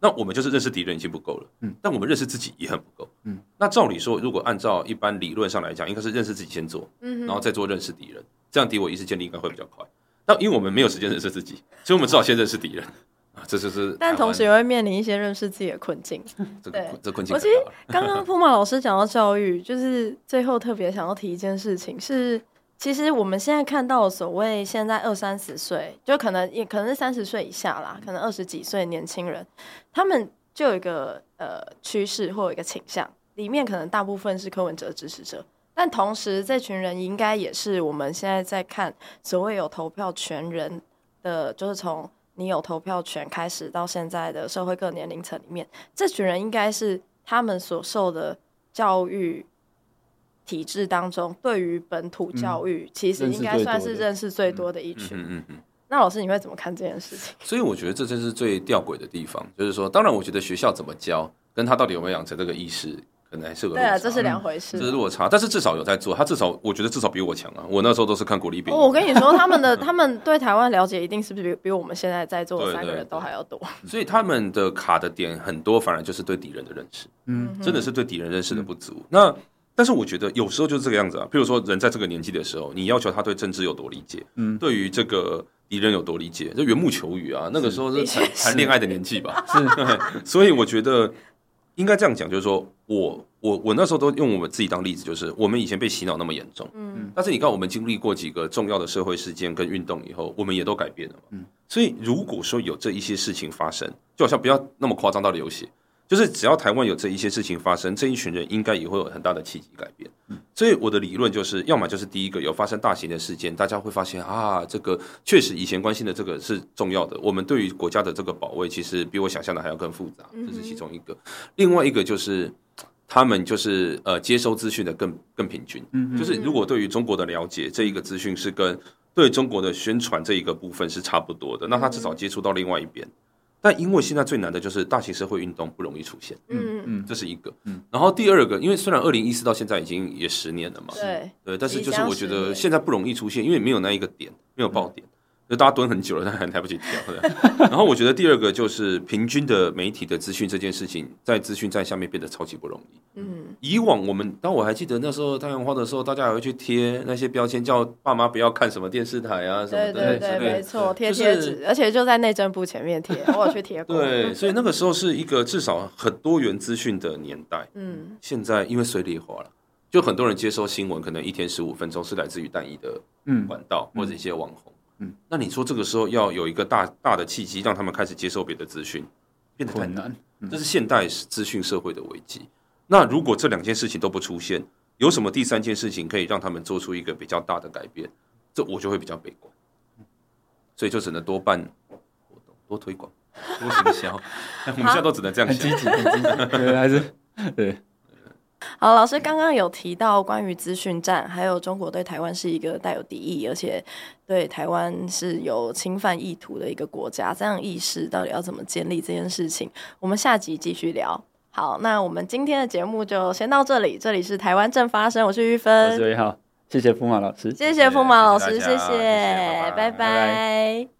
那我们就是认识敌人已经不够了，嗯，但我们认识自己也很不够，嗯。那照理说，如果按照一般理论上来讲，应该是认识自己先做，嗯，然后再做认识敌人，这样敌我意识建立应该会比较快。但因为我们没有时间认识自己，所以我们只好先认识敌人啊，这就是。但同时也会面临一些认识自己的困境，这个这困境。我其实刚刚铺马老师讲到教育，就是最后特别想要提一件事情是。其实我们现在看到所谓现在二三十岁，就可能也可能是三十岁以下啦，可能二十几岁年轻人，他们就有一个呃趋势或有一个倾向，里面可能大部分是柯文哲支持者，但同时这群人应该也是我们现在在看所谓有投票权人的，就是从你有投票权开始到现在的社会各年龄层里面，这群人应该是他们所受的教育。体制当中，对于本土教育，嗯、其实应该算是认识最多的一群。嗯嗯，嗯，嗯那老师，你会怎么看这件事情？所以我觉得这真是最吊诡的地方，就是说，当然，我觉得学校怎么教，跟他到底有没有养成这个意识，可能还是个对啊，这是两回事，这是落差。但是至少有在做，他至少我觉得至少比我强啊。我那时候都是看国立编。我跟你 说，他们的他们对台湾了解，一定是比比我们现在在座的三个人都还要多。所以他们的卡的点很多，反而就是对敌人的认识，嗯，真的是对敌人认识的不足。嗯、那。但是我觉得有时候就是这个样子啊，譬如说人在这个年纪的时候，你要求他对政治有多理解，嗯，对于这个敌人有多理解，就缘木求鱼啊，那个时候是谈谈恋爱的年纪吧，是，所以我觉得应该这样讲，就是说我我我那时候都用我们自己当例子，就是我们以前被洗脑那么严重，嗯，但是你看我们经历过几个重要的社会事件跟运动以后，我们也都改变了嘛，嗯，所以如果说有这一些事情发生，就好像不要那么夸张到流血，就是只要台湾有这一些事情发生，这一群人应该也会有很大的契机改变，嗯，所以我的理论就是，要么就是第一个有发生大型的事件，大家会发现啊，这个确实以前关心的这个是重要的，我们对于国家的这个保卫其实比我想象的还要更复杂，这是其中一个，另外一个就是。他们就是呃接收资讯的更更平均，嗯，就是如果对于中国的了解这一个资讯是跟对中国的宣传这一个部分是差不多的，那他至少接触到另外一边。但因为现在最难的就是大型社会运动不容易出现，嗯嗯，这是一个，嗯。然后第二个，因为虽然二零一四到现在已经也十年了嘛，对对，但是就是我觉得现在不容易出现，因为没有那一个点，没有爆点。就大家蹲很久了，但还来不及跳。然后我觉得第二个就是平均的媒体的资讯这件事情，在资讯站下面变得超级不容易。嗯，以往我们，当我还记得那时候太阳花的时候，大家还会去贴那些标签，叫爸妈不要看什么电视台啊什么的。对对对，没错，贴贴纸，而且就在内政部前面贴，我有去贴过。对，所以那个时候是一个至少很多元资讯的年代。嗯，现在因为水里化了，就很多人接收新闻，可能一天十五分钟是来自于单一的管道或者一些网红。嗯，那你说这个时候要有一个大大的契机，让他们开始接受别的资讯，变得很难。这是现代资讯社会的危机。那如果这两件事情都不出现，有什么第三件事情可以让他们做出一个比较大的改变？这我就会比较悲观。所以就只能多办活动、多推广、多行销。我们现在都只能这样想，积极、很积极，还是对。好，老师刚刚有提到关于资讯战，还有中国对台湾是一个带有敌意，而且对台湾是有侵犯意图的一个国家，这样意识到底要怎么建立这件事情？我们下集继续聊。好，那我们今天的节目就先到这里。这里是台湾正发生，我是玉芬，我是魏浩，谢谢福马老师，谢谢福马老师，谢谢，谢谢，拜拜。拜拜。